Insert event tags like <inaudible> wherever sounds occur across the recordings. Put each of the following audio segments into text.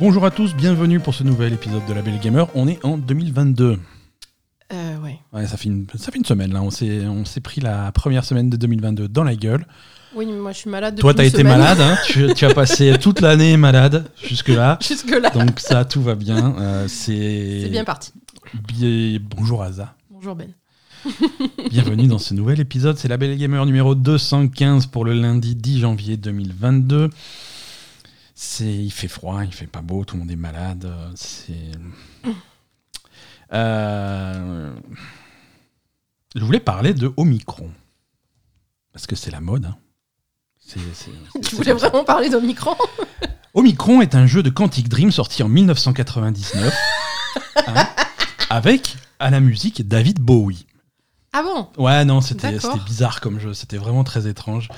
Bonjour à tous, bienvenue pour ce nouvel épisode de La Belle Gamer. On est en 2022. Euh, ouais. Ouais, ça, fait une, ça fait une semaine là, on s'est, on s'est pris la première semaine de 2022 dans la gueule. Oui, mais moi je suis malade depuis Toi, t'as été semaine. malade, hein, <laughs> tu, tu as passé toute l'année malade jusque-là. <laughs> Jusque-là, Donc ça, tout va bien. Euh, c'est... c'est bien parti. Bien- Bonjour Aza. Bonjour Ben. <laughs> Bienvenue dans ce nouvel épisode. C'est la Belle Gamer numéro 215 pour le lundi 10 janvier 2022. C'est, il fait froid, il fait pas beau, tout le monde est malade. euh, C'est. <coughs> Euh, Je voulais parler de Omicron parce que c'est la mode. hein. C'est- c'est- <laughs> c'est- Tu voulais vraiment parler d'Omicron? <laughs> Omicron est un jeu de Quantic Dream sorti en 1999 hein, avec à la musique David Bowie. Ah bon? Ouais, non, c'était c'était bizarre comme jeu, c'était vraiment très étrange.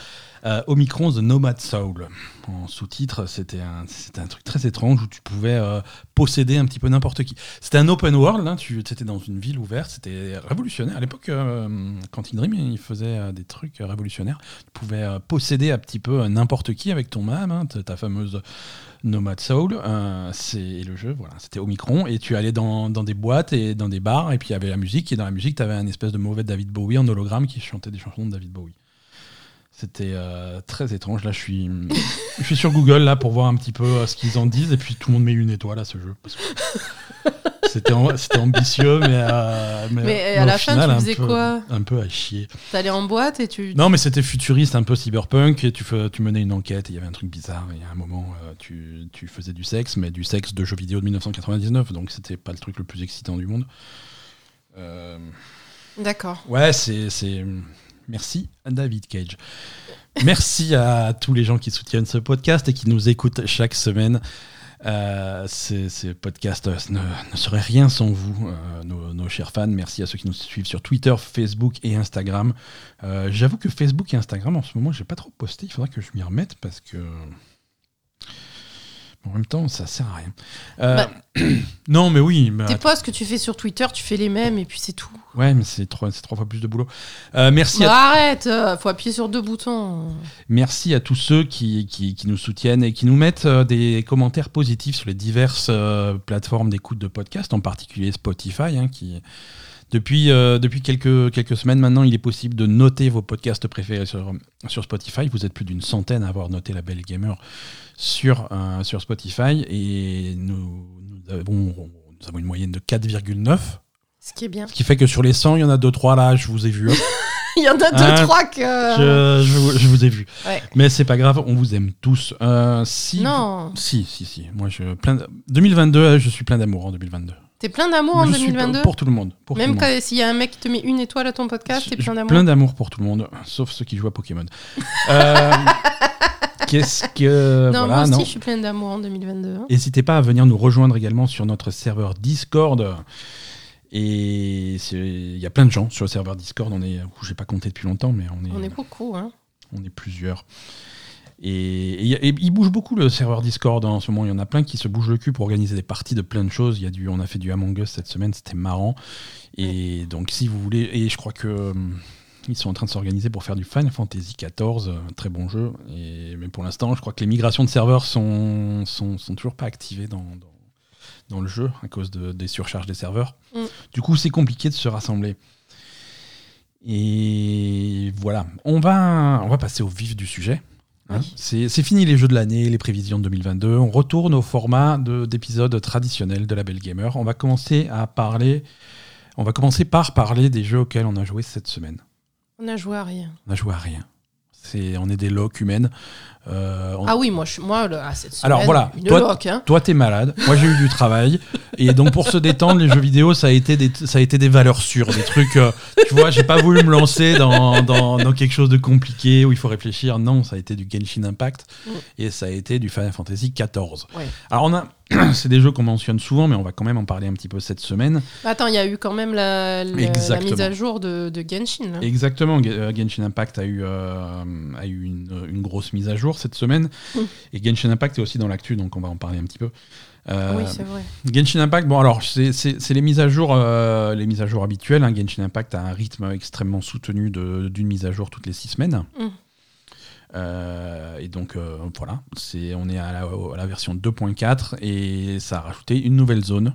Euh, Omicron The Nomad Soul. En sous-titre, c'était un, un truc très étrange où tu pouvais euh, posséder un petit peu n'importe qui. C'était un open world, hein, tu étais dans une ville ouverte, c'était révolutionnaire. À l'époque, euh, Quantic Dream, il faisait euh, des trucs révolutionnaires. Tu pouvais posséder un petit peu n'importe qui avec ton âme, hein, ta fameuse Nomad Soul. C'est le jeu, voilà, c'était Omicron. Et tu allais dans, dans des boîtes et dans des bars, et puis il y avait la musique, et dans la musique, tu avais un espèce de mauvais David Bowie en hologramme qui chantait des chansons de David Bowie. C'était euh, très étrange. Là, je suis, je suis sur Google là pour voir un petit peu euh, ce qu'ils en disent, et puis tout le monde met une étoile à ce jeu. C'était am- c'était ambitieux, mais, euh, mais, Mais, à la fin, tu un faisais peu- quoi Un peu à chier. T'allais en boîte et tu. Non, mais c'était futuriste, un peu cyberpunk, et tu, fais- tu menais une enquête, et il y avait un truc bizarre, et à un moment, tu, tu faisais du sexe, mais du sexe de jeux vidéo de 1999, donc c'était pas le truc le plus excitant du monde. D'accord. ouais, c'est... Merci à David Cage. Merci à tous les gens qui soutiennent ce podcast et qui nous écoutent chaque semaine. Euh, ces, podcasts euh, ne, seraient rien sans vous, euh, nos, chers fans. Merci à ceux qui nous suivent sur Twitter, Facebook et Instagram. J'avoue que Facebook et Instagram, en ce moment, j'ai pas trop posté. Il faudra que je m'y remette parce que. En même temps, ça sert à rien. Euh, Bah, <clears throat> non, mais oui. mais Tes posts que tu fais sur Twitter, tu fais les mêmes et puis c'est tout. Ouais, mais c'est trois, trois fois plus de boulot. Euh, merci, Bah, à, arrête euh, Faut appuyer sur deux boutons. merci à tous ceux qui, qui, qui nous soutiennent et qui nous mettent euh, des commentaires positifs sur les diverses plateformes d'écoute de podcast, en particulier Spotify, hein, qui. Depuis, euh, depuis quelques, quelques semaines maintenant, il est possible de noter vos podcasts préférés sur, sur Spotify. Vous êtes plus d'une centaine à avoir noté la Belle Gamer sur, euh, sur Spotify et nous, nous, avons, nous avons une moyenne de 4,9. Ce qui est bien. Ce qui fait que sur les 100, il y en a 2-3 là, je vous ai vu. <laughs> Il y en a deux, Hein, trois que. Je, je vous- je vous ai vu. Ouais. Mais c'est pas grave, on vous aime tous. Euh, si Non. Si, si, si. Moi, je, plein de- 2022, euh, je suis plein d'amour en 2022. T'es plein d'amour en Je suis 2022 pour tout le monde. Pour Même s'il y a un mec qui te met une étoile à ton podcast, t'es plein d'amour. Plein d'amour pour tout le monde, sauf ceux qui jouent à Pokémon. <laughs> Euh, Qu'est-ce que. Non, voilà, moi aussi, non. je suis pleine d'amour en 2022. hein. N'hésitez pas à venir nous rejoindre également sur notre serveur Discord. Et il y a plein de gens sur le serveur Discord. On est, j'ai pas compté depuis longtemps, mais on est, On est beaucoup, hein. on est plusieurs. Et, et- et il bouge beaucoup le serveur Discord hein, en ce moment. Il y en a plein qui se bougent le cul pour organiser des parties de plein de choses. Il y a du, on a fait du Among Us cette semaine, c'était marrant. Et donc si vous voulez, et je crois que hum, ils sont en train de s'organiser pour faire du Final Fantasy XIV, euh, très bon jeu. Et, mais pour l'instant, je crois que les migrations de serveurs sont, sont, sont toujours pas activées dans, dans, dans le jeu à cause de- des surcharges des serveurs. Mm. Du coup, c'est compliqué de se rassembler. Et voilà, on va, on va passer au vif du sujet. Hein. Oui. C'est fini les jeux de l'année, les prévisions de 2022. On retourne au format de- d'épisode traditionnel de la Belle Gamer. On va commencer à parler. On va commencer par parler des jeux auxquels on a joué cette semaine. On a joué à rien. On a joué à rien. C'est, on est des locs humaines. Euh, on- Ah oui, moi, je, moi ah, cette semaine, Alors, voilà, une toi- loque, hein. Toi, t'es malade. Moi, j'ai eu du travail. Et donc, pour se détendre, les jeux vidéo, ça a été des, ça a été des valeurs sûres, des trucs. euh, tu vois, j'ai pas voulu me lancer dans, dans, dans quelque chose de compliqué où il faut réfléchir. Non, ça a été du Genshin Impact Mm. et ça a été du Final Fantasy XIV. Ouais. Alors, on a, <clears throat> c'est des jeux qu'on mentionne souvent, mais on va quand même en parler un petit peu cette semaine. Attends, il y a eu quand même la, mise à jour de, de Genshin. là. Exactement, euh, Genshin Impact a eu, euh, a eu une, une grosse mise à jour cette semaine. Et Genshin Impact est aussi dans l'actu, donc on va en parler un petit peu. Euh, Oui, c'est vrai. Genshin Impact, bon alors c'est les mises à jour, euh, les mises à jour habituelles. hein. Genshin Impact a un rythme extrêmement soutenu de- d'une mise à jour toutes les six semaines. Mm. Euh, et donc euh, voilà, c'est on est à la, à la version 2.4 et ça a rajouté une nouvelle zone.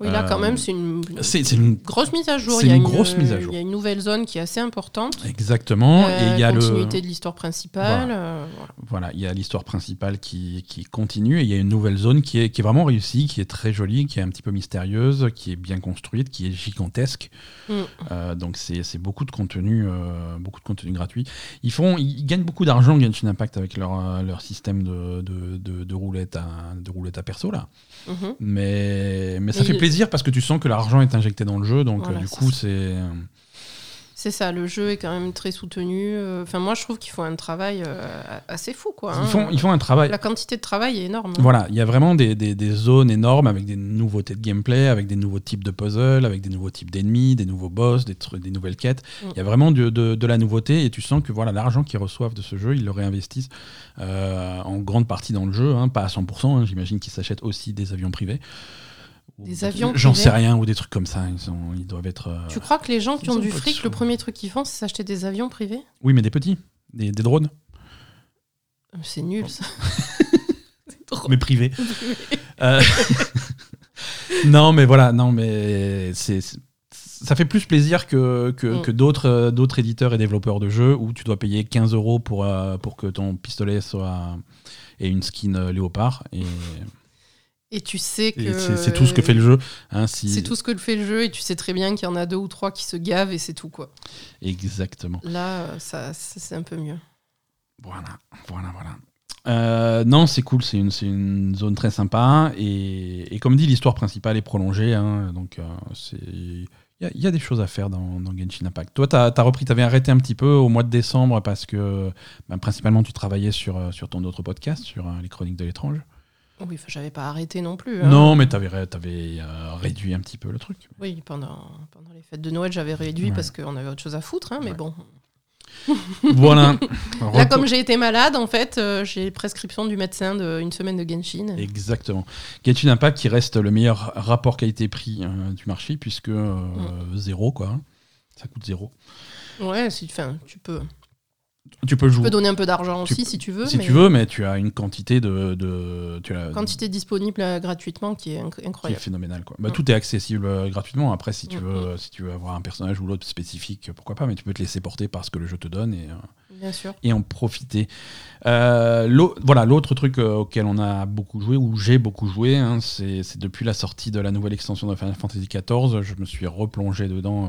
Oui, là, quand Euh, même, c'est une, C'est c'est une grosse mise à jour. c'est Il y a une grosse mise à jour. Il y a une nouvelle zone qui est assez importante. exactement. et il y a Euh, le continuité de l'histoire principale. euh, voilà. Voilà, il y a l'histoire principale qui, qui continue et il y a une nouvelle zone qui est, qui est vraiment réussie, qui est très jolie, qui est un petit peu mystérieuse, qui est bien construite, qui est gigantesque. Mm. Euh, donc c'est c'est beaucoup de contenu, beaucoup de contenu gratuit. Ils font, ils gagnent beaucoup d'argent Genshin Impact avec leur, euh, leur système de, de, de, de roulette à de roulette à perso là. Mhm. Mais, mais ça Mais fait il- plaisir parce que tu sens que l'argent est injecté dans le jeu, donc Voilà, euh, du coup c'est C'est ça, le jeu est quand même très soutenu. euh, Enfin, moi, je trouve qu'ils font un travail euh, assez fou, quoi. hein. ils font ils font un travail. La quantité de travail est énorme. hein. Voilà, il y a vraiment des, des- des zones énormes avec des nouveautés de gameplay, avec des nouveaux types de puzzles, avec des nouveaux types d'ennemis, des nouveaux boss, des, des nouvelles quêtes. Mm. Il y a vraiment de, de- de la nouveauté et tu sens que voilà l'argent qu'ils reçoivent de ce jeu, ils le réinvestissent euh, en grande partie dans le jeu, hein, pas à 100%. hein, J'imagine qu'ils s'achètent aussi des avions privés. Des avions J'en sais rien, ou des trucs comme ça. Ils, sont, ils doivent être. euh, Tu crois que les gens qui ont du fric, le premier truc qu'ils font, c'est s'acheter des avions privés? Oui, mais des petits, des, des drones, C'est nul, ça. <laughs> mais privés. <laughs> Euh, <laughs> non, mais voilà, non, mais c'est ça fait plus plaisir que, que, Mm. que d'autres euh, d'autres éditeurs et développeurs de jeux où tu dois payer 15 euros pour, euh, pour que ton pistolet soit ait une skin léopard et, Et tu sais que. c'est tout ce que fait le jeu. hein, si... C'est tout ce que fait le jeu, et tu sais très bien qu'il y en a deux ou trois qui se gavent, et c'est tout, quoi. Exactement. Là, ça, c'est un peu mieux. Voilà, voilà, voilà. Euh, non, c'est cool, c'est une, une zone très sympa. Et, et comme dit, l'histoire principale est prolongée. hein, donc, euh, c'est. Il y, a- il y a des choses à faire dans, dans Genshin Impact. Toi, tu as, repris, tu avais arrêté un petit peu au mois de décembre parce que ben, principalement tu travaillais sur, euh, sur ton autre podcast, sur euh, les Chroniques de l'étrange. Oui, j'avais pas arrêté non plus. hein. Non, mais tu avais, réduit un petit peu le truc. Oui, pendant, pendant les fêtes de Noël, j'avais réduit Ouais. parce qu'on avait autre chose à foutre, hein, mais Ouais. bon. <laughs> voilà. <laughs> Là, comme j'ai été malade, en fait, euh, j'ai prescription du médecin d'une semaine de Genshin. Exactement. Genshin Impact qui reste le meilleur rapport qualité-prix euh, du marché puisque euh, Mm. zéro quoi. Ça coûte zéro. Ouais, si, tu peux, Tu peux tu jouer peux donner un peu d'argent Tu aussi peux- si tu veux. si mais tu veux, mais tu as une quantité de, de tu as- Quantité disponible euh, gratuitement qui est inc- qui est incroyable. phénoménale quoi. Bah, Mm. Tout est accessible euh, gratuitement. Après, si tu Mm, veux, si tu veux avoir un personnage ou l'autre spécifique, pourquoi pas. Mais tu peux te laisser porter par ce que le jeu te donne et, euh, Bien sûr. et en profiter. Voilà, l'autre truc auquel on a beaucoup joué, ou j'ai beaucoup joué, hein, c'est depuis la sortie de la nouvelle extension de Final Fantasy XIV, je me suis replongé dedans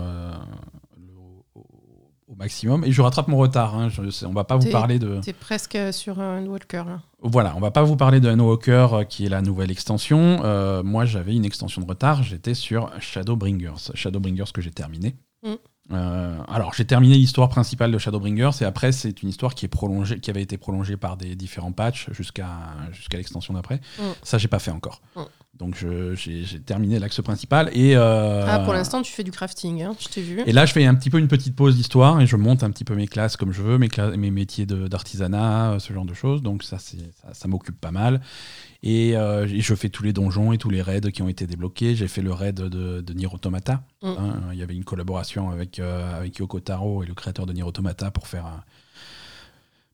au maximum. Et je rattrape mon retard. Hein, je on va pas vous parler de. T'es presque sur un Walker. Là. Voilà, on va pas vous parler de Walker euh, qui est la nouvelle extension. Euh, moi, j'avais une extension de retard. J'étais sur Shadowbringers. Shadowbringers que j'ai terminé. Mm. Euh, alors, j'ai terminé l'histoire principale de Shadowbringers et après, c'est une histoire qui est prolongée, qui avait été prolongée par des différents patchs jusqu'à jusqu'à l'extension d'après. Mm. Ça, j'ai pas fait encore. Mm. Donc, j'ai terminé l'axe principal et. euh, Ah, pour l'instant, tu fais du crafting, hein, je t'ai vu. et là, je fais un petit peu une petite pause d'histoire et je monte un petit peu mes classes comme je veux, mes, mes métiers d'artisanat, euh, ce genre de choses. Donc ça, c'est- ça, ça m'occupe pas mal. Et, euh, et je fais tous les donjons et tous les raids qui ont été débloqués. J'ai fait le raid de, de Nier Automata. Mm. hein. il y avait une collaboration avec, euh, avec Yoko Taro et le créateur de Nier Automata pour faire un,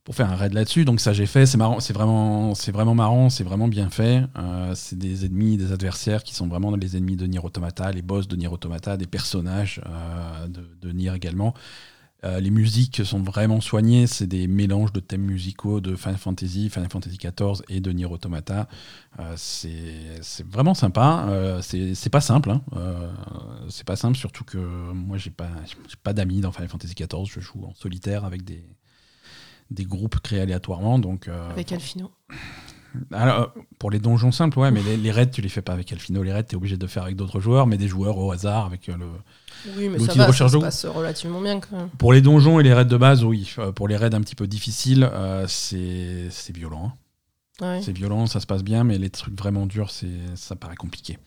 pour faire un raid là-dessus. Donc ça, j'ai fait. C'est marrant. C'est vraiment, c'est vraiment marrant. C'est vraiment bien fait. Euh, c'est des ennemis, des adversaires qui sont vraiment les ennemis de Nier Automata, les boss de Nier Automata, des personnages euh, de, Nier également. Euh, les musiques sont vraiment soignées, c'est des mélanges de thèmes musicaux de Final Fantasy, Final Fantasy XIV et de Nier Automata. C'est vraiment sympa. C'est pas simple. Hein. C'est pas simple, surtout que moi j'ai pas, pas d'amis dans Final Fantasy XIV. Je joue en solitaire avec des, des groupes créés aléatoirement. Donc, euh, Avec Alfino. alors, pour les donjons simples, ouais, mais les, les raids, tu les fais pas avec Alfino. Les raids, tu es obligé de faire avec d'autres joueurs, mais des joueurs au hasard avec euh, le, Oui, mais ça de ça se passe relativement bien quand même. Pour les donjons et les raids de base, oui. Euh, Pour les raids un petit peu difficiles, euh, c'est violent. hein. Ouais. C'est violent, ça se passe bien, mais les trucs vraiment durs, ça paraît compliqué.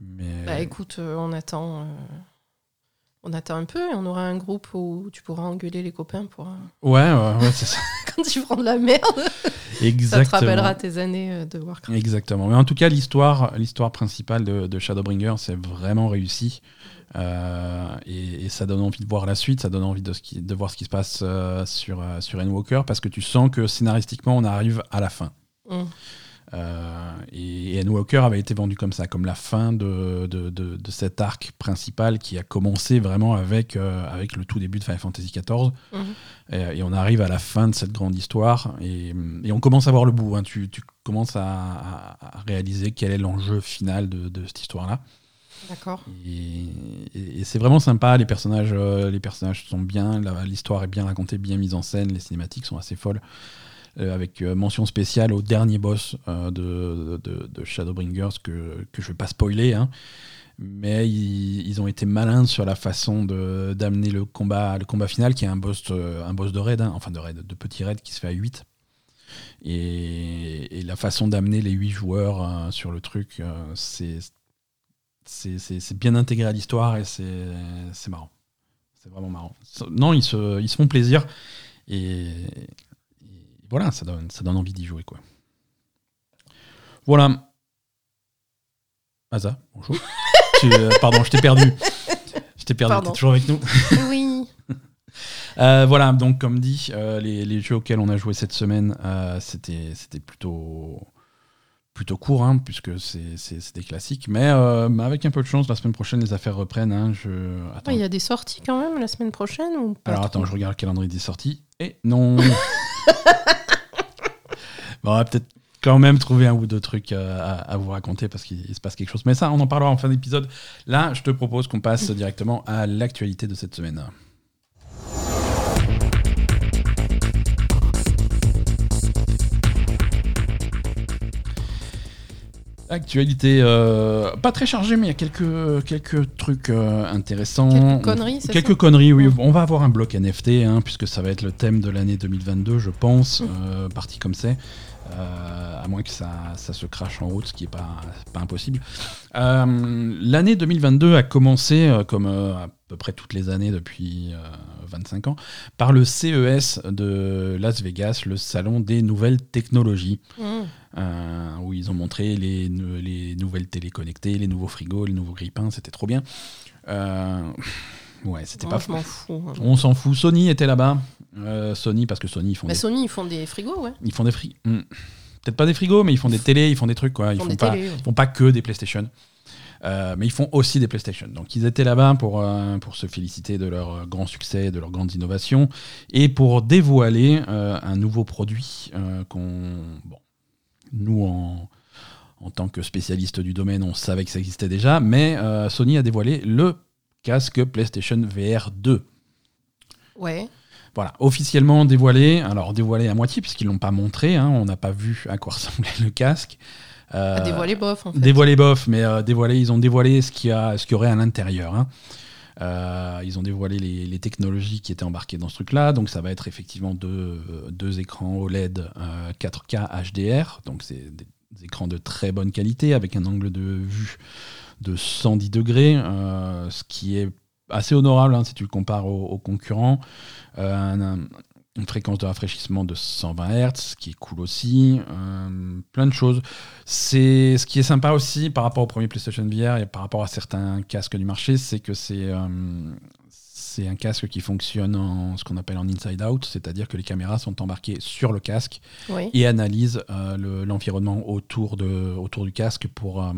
Mais Bah écoute, euh, on attend. euh, On attend un peu et on aura un groupe où tu pourras engueuler les copains pour. euh, Ouais, ouais, ouais, c'est ça. <laughs> Quand tu prends de la merde, <laughs> ça te rappellera tes années euh, de Warcraft. Exactement. Mais en tout cas, l'histoire, l'histoire principale de, de Shadowbringer, c'est vraiment réussi. Euh, et, et ça donne envie de voir la suite, ça donne envie de, ce qui- de voir ce qui se passe euh, sur, euh, sur Endwalker, parce que tu sens que scénaristiquement, on arrive à la fin. Mm. Euh, et, et Endwalker avait été vendu comme ça, comme la fin de, de, de- de cet arc principal qui a commencé vraiment avec, euh, avec le tout début de Final Fantasy XIV. Mhm. Et, et on arrive à la fin de cette grande histoire et, et on commence à voir le bout. hein. Tu, tu commences à, à- à réaliser quel est l'enjeu final de, cette histoire-là. D'accord. Et, c'est vraiment sympa. Les personnages, euh, les personnages sont bien, l'histoire est bien racontée, bien mise en scène. Les cinématiques sont assez folles. Euh, avec euh, mention spéciale au dernier boss euh, de, Shadowbringers que, je vais pas spoiler. hein. Mais ils, ont été malins sur la façon d'amener le combat, le combat final, qui est un boss, un boss de raid, hein, enfin de raid, de petit raid qui se fait à 8. Et, la façon d'amener les 8 joueurs sur le truc, euh, c'est bien intégré à l'histoire et c'est marrant. C'est vraiment marrant. Non, ils se, ils se font plaisir et voilà, ça donne, ça donne envie d'y jouer. quoi. Voilà. Asa, bonjour. <laughs> Tu- euh, pardon, je t'ai perdu. Je t'ai perdu, t'es toujours avec nous. <laughs> Oui. Euh, voilà, donc comme dit, euh, les, les jeux auxquels on a joué cette semaine, c'était plutôt plutôt court, hein, puisque c'est des classiques. Mais, euh, avec un peu de chance, la semaine prochaine, les affaires reprennent. hein. je... Il y a des sorties quand même la semaine prochaine ou pas Alors attends, je regarde le calendrier des sorties. Et non <laughs> Bon, On va peut-être quand même trouver un ou deux trucs euh, à vous raconter parce qu'il se passe quelque chose. Mais ça, on en parlera en fin d'épisode. Là, je te propose qu'on passe directement à l'actualité de cette semaine. Actualité euh, pas très chargée, mais il y a quelques, quelques trucs euh, intéressants. Quelques conneries, c'est Quelques ça conneries, oui. On va avoir un bloc NFT, hein, puisque ça va être le thème de l'année 2022, je pense, Mm. euh, parti comme c'est. Euh, à moins que ça, ça se crache en route, ce qui n'est pas, pas impossible. Euh, l'année 2022 a commencé, euh, comme à peu près toutes les années depuis euh, 25 ans, par le CES de Las Vegas, le salon des nouvelles technologies Mmh. où ils ont montré les, les nouvelles télé connectées, les nouveaux frigos, les nouveaux grippins, c'était trop bien. Ouais, c'était Moi, pas fous. hein. On s'en fout. Sony était là-bas. Euh, Sony, parce que Sony, ils font, Bah, des, Sony, ils font des frigos, ouais. ils font des frigos. Peut-être pas des frigos, mais ils font des télés, ils font des trucs, quoi. Ils font pas, télés, ouais. ils font pas que des PlayStation. Euh, mais ils font aussi des PlayStation. Donc ils étaient là-bas pour, euh, pour se féliciter de leur grand succès, de leurs grandes innovations, et pour dévoiler euh, un nouveau produit qu'on... Bon, nous, en, en tant que spécialistes du domaine, on savait que ça existait déjà, mais Sony a dévoilé le casque PlayStation VR 2. Ouais. Voilà, officiellement dévoilé, alors dévoilé à moitié puisqu'ils l'ont pas montré, hein, on n'a pas vu à quoi <laughs> ressemblait le casque. Euh, À dévoiler bof, en fait. Dévoilé bof, mais euh, dévoilé, ils ont dévoilé ce qu'il y, a- ce qu'il y aurait à l'intérieur. hein. Euh, ils ont dévoilé les, les technologies qui étaient embarquées dans ce truc-là. Donc ça va être effectivement deux, deux écrans OLED euh, 4K HDR. Donc c'est des écrans de très bonne qualité avec un angle de vue de 110 degrés, euh, ce qui est assez honorable hein, si tu le compares aux, concurrents. Euh, un- une fréquence de rafraîchissement de 120 Hz, ce qui est cool aussi. Euh, plein de choses. C'est ce qui est sympa aussi par rapport au premier PlayStation VR et par rapport à certains casques du marché, c'est que c'est c'est un casque qui fonctionne en ce qu'on appelle en inside out, c'est-à-dire que les caméras sont embarquées sur le casque Oui. et analysent euh, le- l'environnement autour de autour du casque pour euh,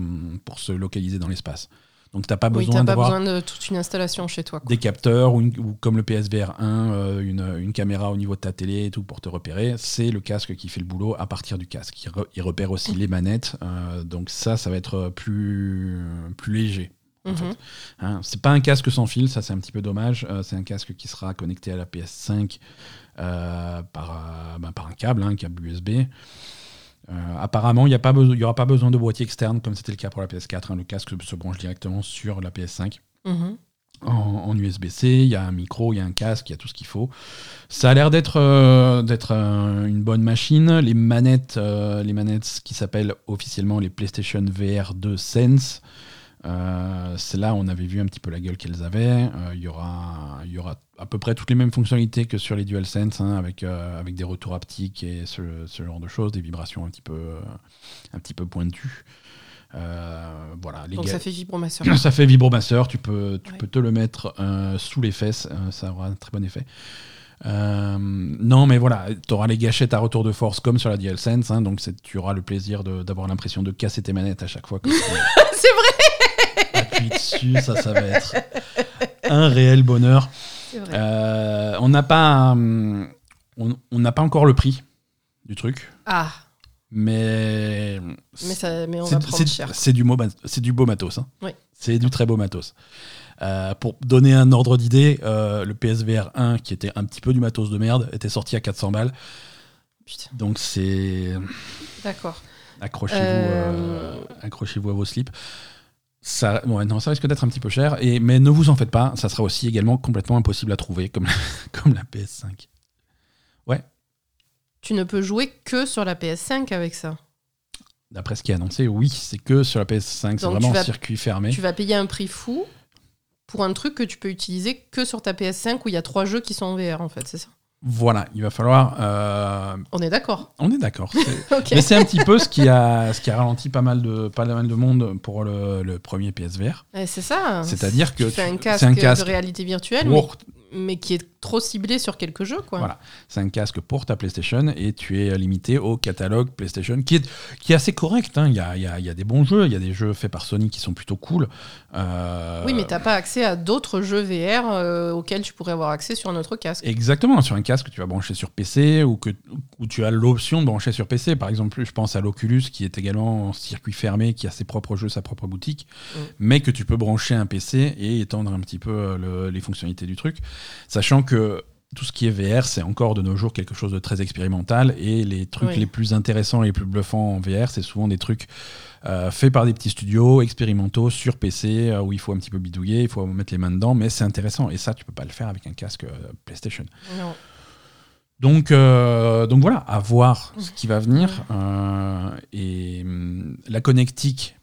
pour se localiser dans l'espace. Donc t'as pas Oui, besoin d'avoir de toute une installation chez toi. quoi. des capteurs ou, une- ou comme le PSVR 1, euh, une, une caméra au niveau de ta télé et tout pour te repérer. C'est le casque qui fait le boulot à partir du casque. Il, re- il repère aussi les manettes. euh, donc ça, ça va être plus, plus léger. En Mhm. fait. Hein, c'est pas un casque sans fil, ça c'est un petit peu dommage. Euh, c'est un casque qui sera connecté à la PS5 euh, par, euh, ben, par un câble, hein, un câble USB. Euh, apparemment, il n'y aura pas besoin de boîtier externe comme c'était le cas pour la PS4. hein. Le casque se branche directement sur la PS5 Mhm. en, en USB-C, il y a un micro, il y a un casque, il y a tout ce qu'il faut. Ça a l'air d'être euh, euh, une bonne machine. Les manettes, les manettes qui s'appellent officiellement les PlayStation VR 2 Sense, Euh, c'est là où on avait vu un petit peu la gueule qu'elles avaient. Euh, Il y, aura, y aura à peu près toutes les mêmes fonctionnalités que sur les DualSense, hein, avec, euh, avec des retours haptiques et ce, ce genre de choses, des vibrations un petit peu, un petit peu pointues. Voilà, les Donc ça fait vibromasseur. <coughs> ça fait vibromasseur, tu peux, tu Ouais. peux te le mettre sous les fesses, ça aura un très bon effet. Euh, non, mais voilà, tu auras les gâchettes à retour de force comme sur la DualSense, hein, donc tu auras le plaisir d'avoir l'impression de casser tes manettes à chaque fois <laughs> c'est vrai appuies dessus, ça, ça va être un réel bonheur. Vrai. Euh, on n'a pas, hum, on on n'a pas encore le prix du truc, Ah, mais mais, ça, mais on c'est- va prendre cher. C'est du, mo- c'est du beau matos. hein. Oui. C'est du très beau matos. Euh, pour donner un ordre d'idée, euh, le PSVR 1, qui était un petit peu du matos de merde, était sorti à 400 balles. Putain, Donc c'est. d'accord. Accrochez-vous Euh. euh, accrochez-vous à vos slips. Ça, ouais, non, ça risque d'être un petit peu cher, et, mais ne vous en faites pas, ça sera aussi également complètement impossible à trouver, comme, <laughs> comme la PS5. Tu ne peux jouer que sur la PS5 avec ça. D'après ce qui est annoncé, oui, c'est que sur la PS5, c'est vraiment vas- un circuit fermé. Tu vas payer un prix fou pour un truc que tu peux utiliser que sur ta PS5 où il y a trois jeux qui sont en VR en fait, c'est ça? Voilà, il va falloir. euh, On est d'accord. on est d'accord. c'est- <laughs> Ok. Mais c'est un petit peu ce qui a, ce qui a ralenti pas mal de, pas mal de monde pour le, le premier PSVR. Ouais, c'est ça. C'est-à-dire que un casque, c'est un casque de réalité virtuelle, mais qui est trop ciblé sur quelques jeux, quoi. Voilà. C'est un casque pour ta PlayStation et tu es limité au catalogue PlayStation qui est, qui est assez correct. hein. Il y, a, y a- y a des bons jeux, il y a des jeux faits par Sony qui sont plutôt cool. Euh, Oui, mais t'as pas accès à d'autres jeux VR euh, auxquels tu pourrais avoir accès sur un autre casque. Exactement, sur un casque que tu vas brancher sur PC ou que où tu as l'option de brancher sur PC. Par exemple, je pense à l'Oculus qui est également en circuit fermé, qui a ses propres jeux, sa propre boutique, Mm. mais que tu peux brancher un PC et étendre un petit peu euh, le- les fonctionnalités du truc. Sachant que tout ce qui est VR, c'est encore de nos jours quelque chose de très expérimental et les trucs Oui. les plus intéressants et les plus bluffants en VR, c'est souvent des trucs euh, faits par des petits studios expérimentaux sur PC euh, où il faut un petit peu bidouiller, il faut mettre les mains dedans, mais c'est intéressant et ça, tu peux pas le faire avec un casque euh, PlayStation. Non. Donc, donc voilà, à voir ce qui va venir. Et hum, la connectique,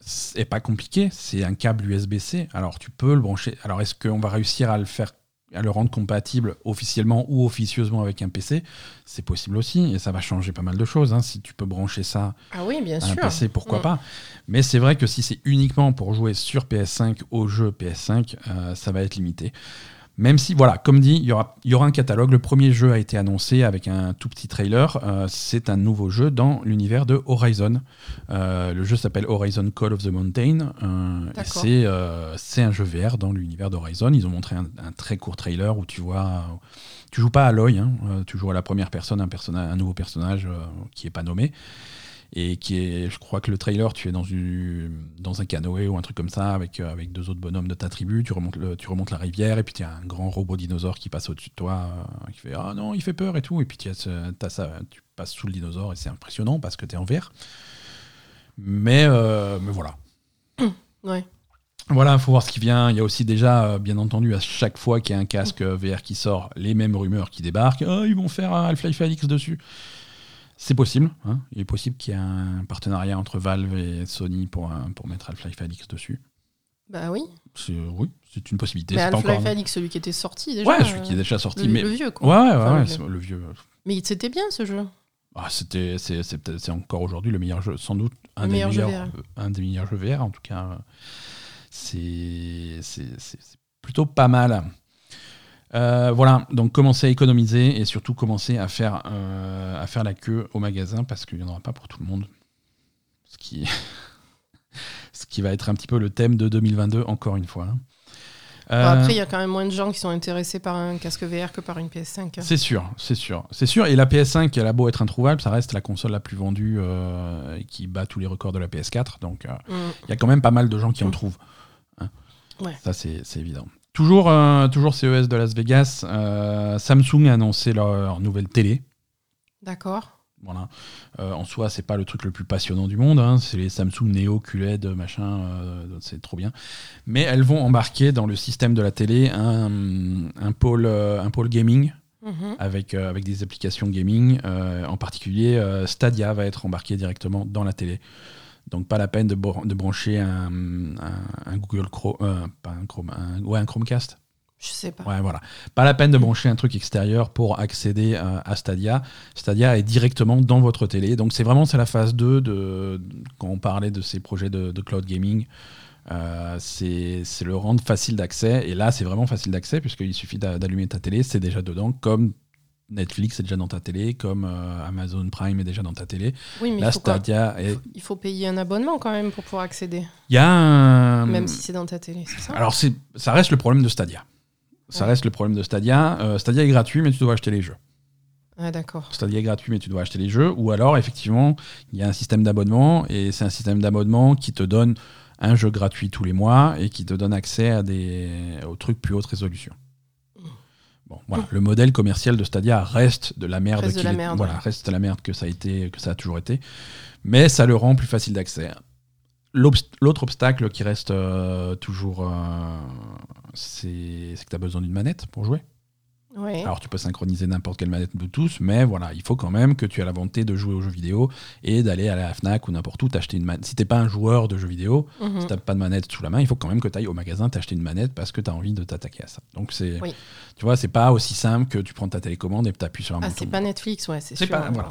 c'est pas compliqué, c'est un câble USB-C. Alors tu peux le brancher. Alors est-ce qu'on va réussir à le faire, à le rendre compatible officiellement ou officieusement avec un PC C'est possible aussi, et ça va changer pas mal de choses. hein. Si tu peux brancher ça Ah oui, bien à un sûr. PC, pourquoi Mm. pas Mais c'est vrai que si c'est uniquement pour jouer sur PS5 au jeu PS5, euh, ça va être limité. Même si, voilà, comme dit, il y aura, il y aura un catalogue. Le premier jeu a été annoncé avec un tout petit trailer. Euh, c'est un nouveau jeu dans l'univers de Horizon. Euh, le jeu s'appelle Horizon Call of the Mountain. euh, c'est un jeu VR dans l'univers d'Horizon. Ils ont montré un, un très court trailer où tu vois. Tu joues pas à l'œil, hein, tu joues à la première personne, un, personnage, un nouveau personnage qui est pas nommé et qui est, je crois que le trailer, tu es dans, une, dans un canoë ou un truc comme ça avec, euh, avec deux autres bonhommes de ta tribu, tu remontes, le- tu remontes la rivière et puis tu as un grand robot dinosaure qui passe au-dessus de toi, euh, qui fait ah non, il fait peur et tout, et puis tu, as ça, tu passes sous le dinosaure et c'est impressionnant parce que tu es en vert. Mais, euh, mais voilà. <coughs> Ouais. Voilà, il faut voir ce qui vient. Il y a aussi déjà, bien entendu, à chaque fois qu'il y a un casque euh, VR qui sort, les mêmes rumeurs qui débarquent. Ah, ils vont faire un Half-Life dessus. C'est possible. hein. Il est possible qu'il y ait un partenariat entre Valve et Sony pour, pour mettre Half-Life Alyx dessus. Bah oui. C'est- Oui, c'est une possibilité. Mais Half-Life Alyx, celui qui était sorti déjà. Ouais, celui euh, qui est déjà sorti. le, mais... le vieux, quoi. Ouais, ouais, Enfin, ouais, le vieux. le vieux. Mais c'était bien ce jeu. Ah, c'était, c'est, c'est encore aujourd'hui le meilleur jeu, sans doute un, des, meilleur meilleurs, euh, un des meilleurs jeux VR. En tout cas, euh, c'est, c'est- c'est plutôt pas mal. Euh, voilà, donc commencer à économiser et surtout commencer à faire, euh, à faire la queue au magasin parce qu'il n'y en aura pas pour tout le monde. Ce qui, <laughs> ce qui va être un petit peu le thème de 2022, encore une fois. hein. Bon, Euh, après, il y a quand même moins de gens qui sont intéressés par un casque VR que par une PS5. c'est sûr, c'est sûr, c'est sûr. Et la PS5, elle a beau être introuvable, ça reste la console la plus vendue euh, et qui bat tous les records de la PS4. Donc, euh, Mm. il y a quand même pas mal de gens qui en Mm. trouvent. hein. Ouais. Ça, c'est évident. Toujours, euh, toujours CES de Las Vegas, euh, Samsung a annoncé leur, leur nouvelle télé. D'accord. Voilà. Euh, en soi, c'est pas le truc le plus passionnant du monde. hein. C'est les Samsung Neo QLED, machin, euh, c'est trop bien. Mais elles vont embarquer dans le système de la télé un, un pôle, un pôle gaming Mhm. avec, euh, avec des applications gaming. En particulier, Stadia va être embarqué directement dans la télé. Donc pas la peine de, de brancher un, un- un Google Chrome, euh, pas un Chrome, un- ouais, un Chromecast. Je sais pas. Ouais, voilà. Pas la peine de brancher un truc extérieur pour accéder euh, à Stadia. Stadia est directement dans votre télé. Donc c'est vraiment c'est la phase 2 de, quand on parlait de ces projets de, de cloud gaming. Euh, c'est le rendre facile d'accès. Et là, c'est vraiment facile d'accès puisqu'il suffit d'a- d'allumer ta télé, c'est déjà dedans, comme Netflix est déjà dans ta télé, comme euh, Amazon Prime est déjà dans ta télé. Oui, mais Là, il faut, quoi Stadia est... il faut payer un abonnement quand même pour pouvoir accéder, Il y a un... même si c'est dans ta télé, c'est ça? Alors, ça reste le problème de Stadia. Ça Ouais. reste le problème de Stadia. Euh, Stadia est gratuit, mais tu dois acheter les jeux. Ah d'accord. Stadia est gratuit, mais tu dois acheter les jeux. Ou alors, effectivement, il y a un système d'abonnement, et c'est un système d'abonnement qui te donne un jeu gratuit tous les mois et qui te donne accès à des, aux trucs plus haute résolution. Bon, voilà. Le modèle commercial de Stadia reste de la merde. Reste de la est- merde, Voilà, reste de la merde que ça a été, que ça a toujours été. Mais ça le rend plus facile d'accès. L'autre obstacle qui reste euh, toujours, euh, c'est c'est que tu as besoin d'une manette pour jouer. Ouais. Alors tu peux synchroniser n'importe quelle manette Bluetooth, mais voilà, il faut quand même que tu aies la volonté de jouer aux jeux vidéo et d'aller à la Fnac ou n'importe où t'acheter une manette. Si t'es pas un joueur de jeux vidéo, Mhm. si t'as pas de manette sous la main, il faut quand même que tu ailles au magasin t'acheter une manette parce que tu as envie de t'attaquer à ça. Donc c'est, Oui. tu vois, c'est pas aussi simple que tu prends ta télécommande et tu appuies sur un Ah, bouton. c'est pas Netflix, ouais, c'est sûr. pas- voilà.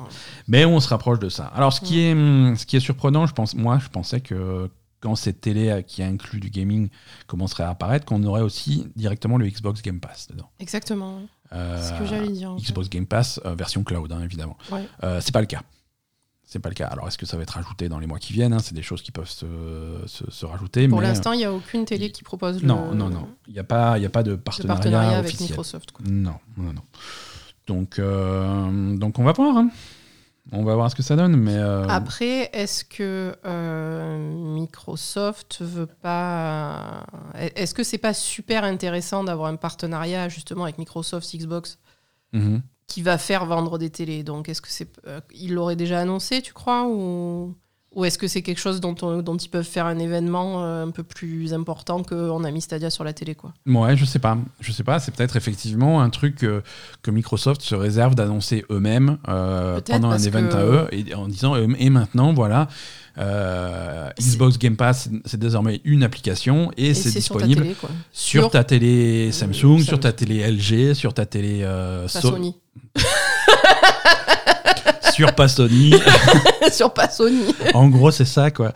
Mais on se rapproche de ça. Alors, ce qui, est, hum, ce qui est surprenant, je pense, moi, je pensais que quand cette télé euh, qui inclut du gaming commencerait à apparaître, qu'on aurait aussi directement le Xbox Game Pass dedans. Exactement. ouais. Euh, C'est ce que j'allais dire. en fait. Xbox Game Pass euh, version cloud, hein, évidemment. Ouais. Euh, c'est pas le cas. C'est pas le cas. Alors, est-ce que ça va être rajouté dans les mois qui viennent hein C'est des choses qui peuvent se, se- se rajouter. Pour euh, l'instant, il n'y a aucune télé qui propose non, le, non, non. Il n'y a, pas- il y a pas de partenariat, partenariat avec officiel. Microsoft. quoi. Non, non, non. Donc, euh, donc on va voir. hein. On va voir ce que ça donne. Mais euh, Après, est-ce que euh, Microsoft veut pas. Est-ce que c'est pas super intéressant d'avoir un partenariat justement avec Microsoft Xbox mhm. qui va faire vendre des télés? Donc, est-ce que c'est. euh, ils l'auraient déjà annoncé, tu crois Ou, ou est-ce que c'est quelque chose dont, on- dont ils peuvent faire un événement euh, un peu plus important qu'on a mis Stadia sur la télé, quoi? Ouais, je sais pas. Je sais pas. C'est peut-être effectivement un truc que Microsoft se réserve d'annoncer eux-mêmes euh, pendant un event que- à eux et en disant euh, et maintenant voilà. euh, Xbox Game Pass, c'est désormais une application et, Et c'est sur ta disponible télé, sur, ta télé Samsung, sur ta télé LG, sur ta télé euh, So- Sony. <laughs> sur pas Sony. <laughs> sur pas Sony. en gros, c'est ça, quoi.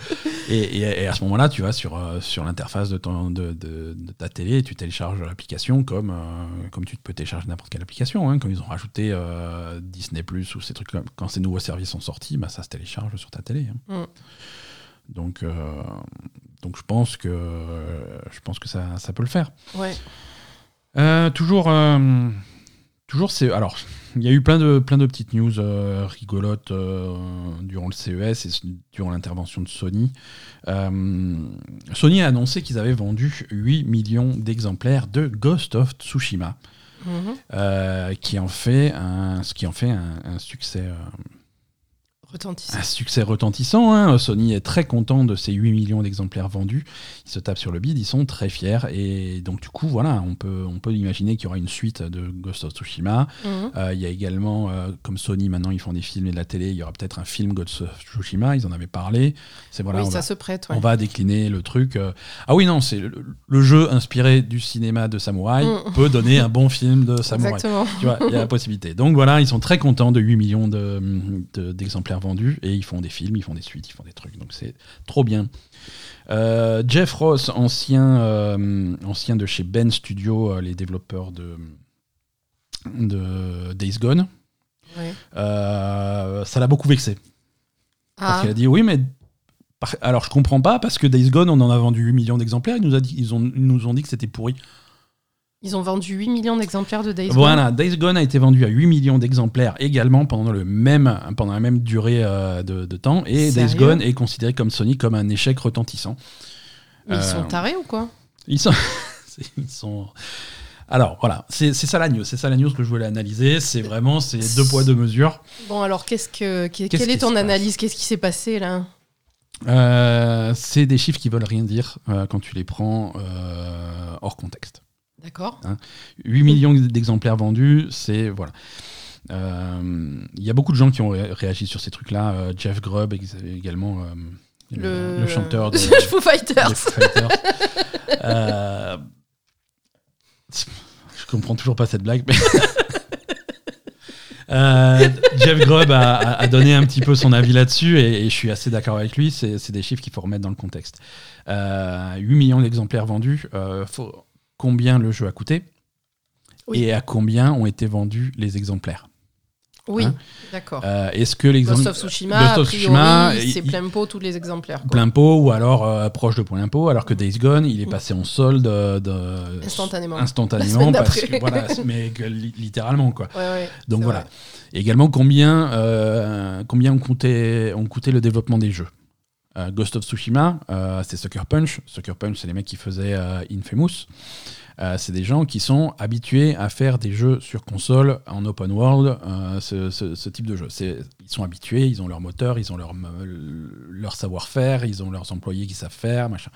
Et, et- et à ce moment-là, tu vas sur, euh, sur l'interface de, ton- de, de- de ta télé, tu télécharges l'application comme, euh, comme tu peux télécharger n'importe quelle application. Hein. Comme ils ont rajouté euh, Disney Plus ou ces trucs-là, quand ces nouveaux services sont sortis, bah, ça se télécharge sur ta télé. hein. Mm. Donc, euh, donc je pense que, je pense que ça, ça peut le faire. Ouais. Toujours, toujours c'est. Alors, il y a eu plein de, plein de petites news euh, rigolotes euh, durant le CES et durant l'intervention de Sony. Euh, Sony a annoncé qu'ils avaient vendu 8 millions d'exemplaires de Ghost of Tsushima, Mhm. qui en fait un, ce qui en fait un, un succès. Retentissant. un succès retentissant. hein. Sony est très content de ces 8 millions d'exemplaires vendus. Ils se tapent sur le bide, ils sont très fiers. Et donc, du coup, voilà, on peut, on peut imaginer qu'il y aura une suite de Ghost of Tsushima. Mhm. Euh, Il y a également, euh, comme Sony maintenant, ils font des films et de la télé, il y aura peut-être un film Ghost of Tsushima, ils en avaient parlé. C'est voilà, oui, on, ça va, se prête. Ouais. on va décliner le truc. euh. Ah oui, non, c'est le, le jeu inspiré du cinéma de samouraï Mm. peut donner un bon film de samouraï. Exactement. Tu vois, il y a la possibilité. Donc voilà, ils sont très contents de 8 millions de- de- d'exemplaires et ils font des films, ils font des suites, ils font des trucs. Donc c'est trop bien. Euh, Jeff Ross, ancien, euh, ancien de chez Ben Studio, euh, les développeurs de, de Days Gone, ça l'a beaucoup vexé. Parce Ah, qu'il a dit oui, mais. Alors je comprends pas parce que Days Gone, on en a vendu 8 millions d'exemplaires, ils nous, a dit, ils, ont, ils nous ont dit que c'était pourri. Ils ont vendu 8 millions d'exemplaires de Days Gone. Voilà, Days Gone a été vendu à 8 millions d'exemplaires également pendant, le même, pendant la même durée euh, de, de temps. Et Days Gone est considéré comme Sony comme un échec retentissant. Mais ils Euh, sont tarés ou quoi? Ils sont. <laughs> ils sont... Alors voilà, c'est ça la news, c'est ça la news que je voulais analyser. C'est vraiment c'est deux poids deux mesures. Bon, alors, qu'est-ce que, quelle est ton analyse? Qu'est-ce qui s'est passé là? Euh, c'est des chiffres qui veulent rien dire euh, quand tu les prends euh, hors contexte. D'accord 8 millions d'exemplaires vendus, c'est voilà. Euh, Il y a beaucoup de gens qui ont ré- réagi sur ces trucs-là. Euh, Jeff Grubb également, euh, Le, le chanteur de <laughs> Foo Fighters. Fighters. <laughs> Je comprends toujours pas cette blague, mais. <laughs> Jeff Grubb a, donné un petit peu son avis là-dessus et, et je suis assez d'accord avec lui. C'est des chiffres qu'il faut remettre dans le contexte. Euh, 8 millions d'exemplaires vendus. faut- combien le jeu a coûté Oui. et à combien ont été vendus les exemplaires Oui, Hein d'accord. Euh, Est-ce que l'exemple Ghost of Tsushima, c'est il- plein pot tous les exemplaires. quoi. plein pot ou alors euh, proche de plein pot alors que Days Gone il est passé en solde euh, de, Instantanément. instantanément <laughs> parce que voilà mais littéralement quoi Ouais, ouais, donc voilà vrai. Et également combien euh, combien ont coûté ont coûté le développement des jeux? Euh, Ghost of Tsushima euh, c'est Sucker Punch Sucker Punch c'est les mecs qui faisaient euh, Infamous c'est des gens qui sont habitués à faire des jeux sur console en open world, ce, ce- ce type de jeu. C'est- Ils sont habitués, ils ont leur moteur, ils ont leur, leur savoir-faire, ils ont leurs employés qui savent faire, machin.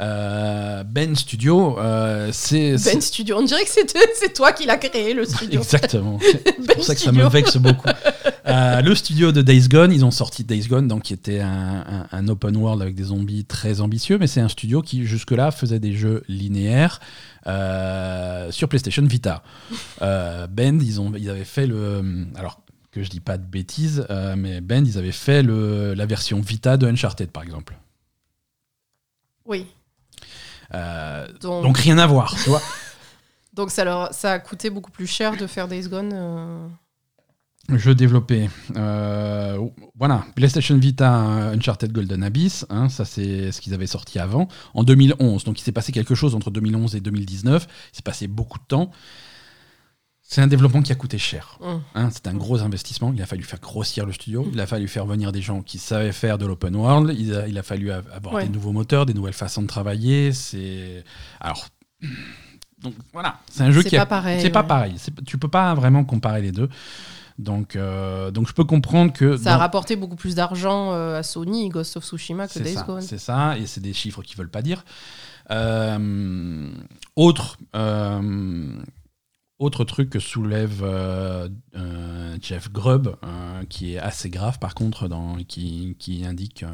Euh, ben Studio, euh, c'est Ben c'est- Studio, on dirait que c'est <laughs> c'est toi qui l'as créé, le <laughs> studio. Exactement. <laughs> C'est Ben pour ça que ça me vexe beaucoup. Euh, le studio de Days Gone, ils ont sorti Days Gone, donc qui était un, un- un open world avec des zombies très ambitieux, mais c'est un studio qui jusque-là faisait des jeux linéaires euh, sur PlayStation Vita. Euh, Bend, ils, ont, ils avaient fait le. Alors que je dis pas de bêtises, euh, mais Bend, ils avaient fait le, la version Vita de Uncharted, par exemple. Oui. Donc, donc rien à voir, tu vois. <laughs> donc ça, leur, ça a coûté beaucoup plus cher de faire Days Gone. Euh, Jeu développé. Euh, voilà, PlayStation Vita Uncharted Golden Abyss, hein, ça c'est ce qu'ils avaient sorti avant, en 2011. Donc il s'est passé quelque chose entre 2011 et 2019. Il s'est passé beaucoup de temps. C'est un développement qui a coûté cher. hum. hein, c'est un gros investissement. Il a fallu faire grossir le studio. Il a fallu faire venir des gens qui savaient faire de l'open world. Il a, il a fallu av- avoir Ouais. des nouveaux moteurs, des nouvelles façons de travailler. C'est alors. Donc voilà, c'est un jeu C'est qui a- pas pareil, C'est pas pareil. C'est- Tu peux pas vraiment comparer les deux. Donc, euh, donc je peux comprendre que. Ça a rapporté beaucoup plus d'argent euh, à Sony, Ghost of Tsushima, que Days ça, Gone. c'est ça, et c'est des chiffres qui veulent pas dire. Euh, autre, euh, autre truc que soulève Jeff Grubb, qui est assez grave par contre, dans, qui, qui indique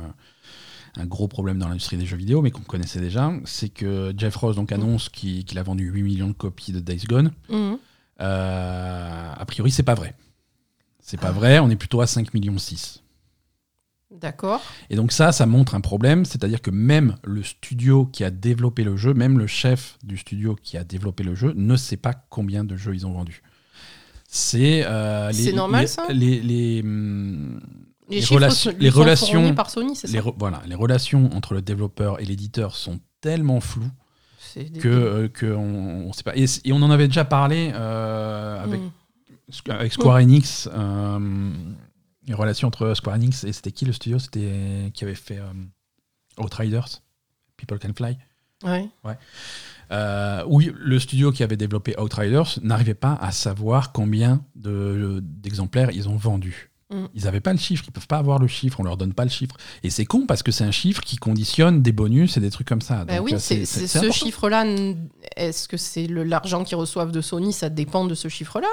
un gros problème dans l'industrie des jeux vidéo, mais qu'on connaissait déjà, c'est que Jeff Ross donc, annonce qu'il a vendu 8 millions de copies de Days Gone. Mhm. Euh, a priori, c'est pas vrai. C'est pas vrai, on est plutôt à 5 millions 6. D'accord. Et donc ça, ça montre un problème, c'est-à-dire que même le studio qui a développé le jeu, même le chef du studio qui a développé le jeu, ne sait pas combien de jeux ils ont vendus. C'est euh, normal, les- ça les, les, hum, Les, Les chiffres relations- sont- les relations- fournis par Sony, c'est les, ça re- voilà, les relations entre le développeur et l'éditeur sont tellement floues que, euh, que on, on sait pas. Et, on en avait déjà parlé euh, avec Mhm. Avec Square Enix, euh, les relations entre Square Enix et c'était qui le studio? C'était qui avait fait euh, Outriders, People Can Fly. Ouais. Euh, oui, le studio qui avait développé Outriders n'arrivait pas à savoir combien de- d'exemplaires ils ont vendus. Mm. Ils n'avaient pas le chiffre, ils peuvent pas avoir le chiffre, on leur donne pas le chiffre. Et c'est con parce que c'est un chiffre qui conditionne des bonus et des trucs comme ça. Bah Donc, oui, euh, c'est ce chiffre-là. Est-ce que c'est l'argent qu'ils reçoivent de Sony Ça dépend de ce chiffre-là?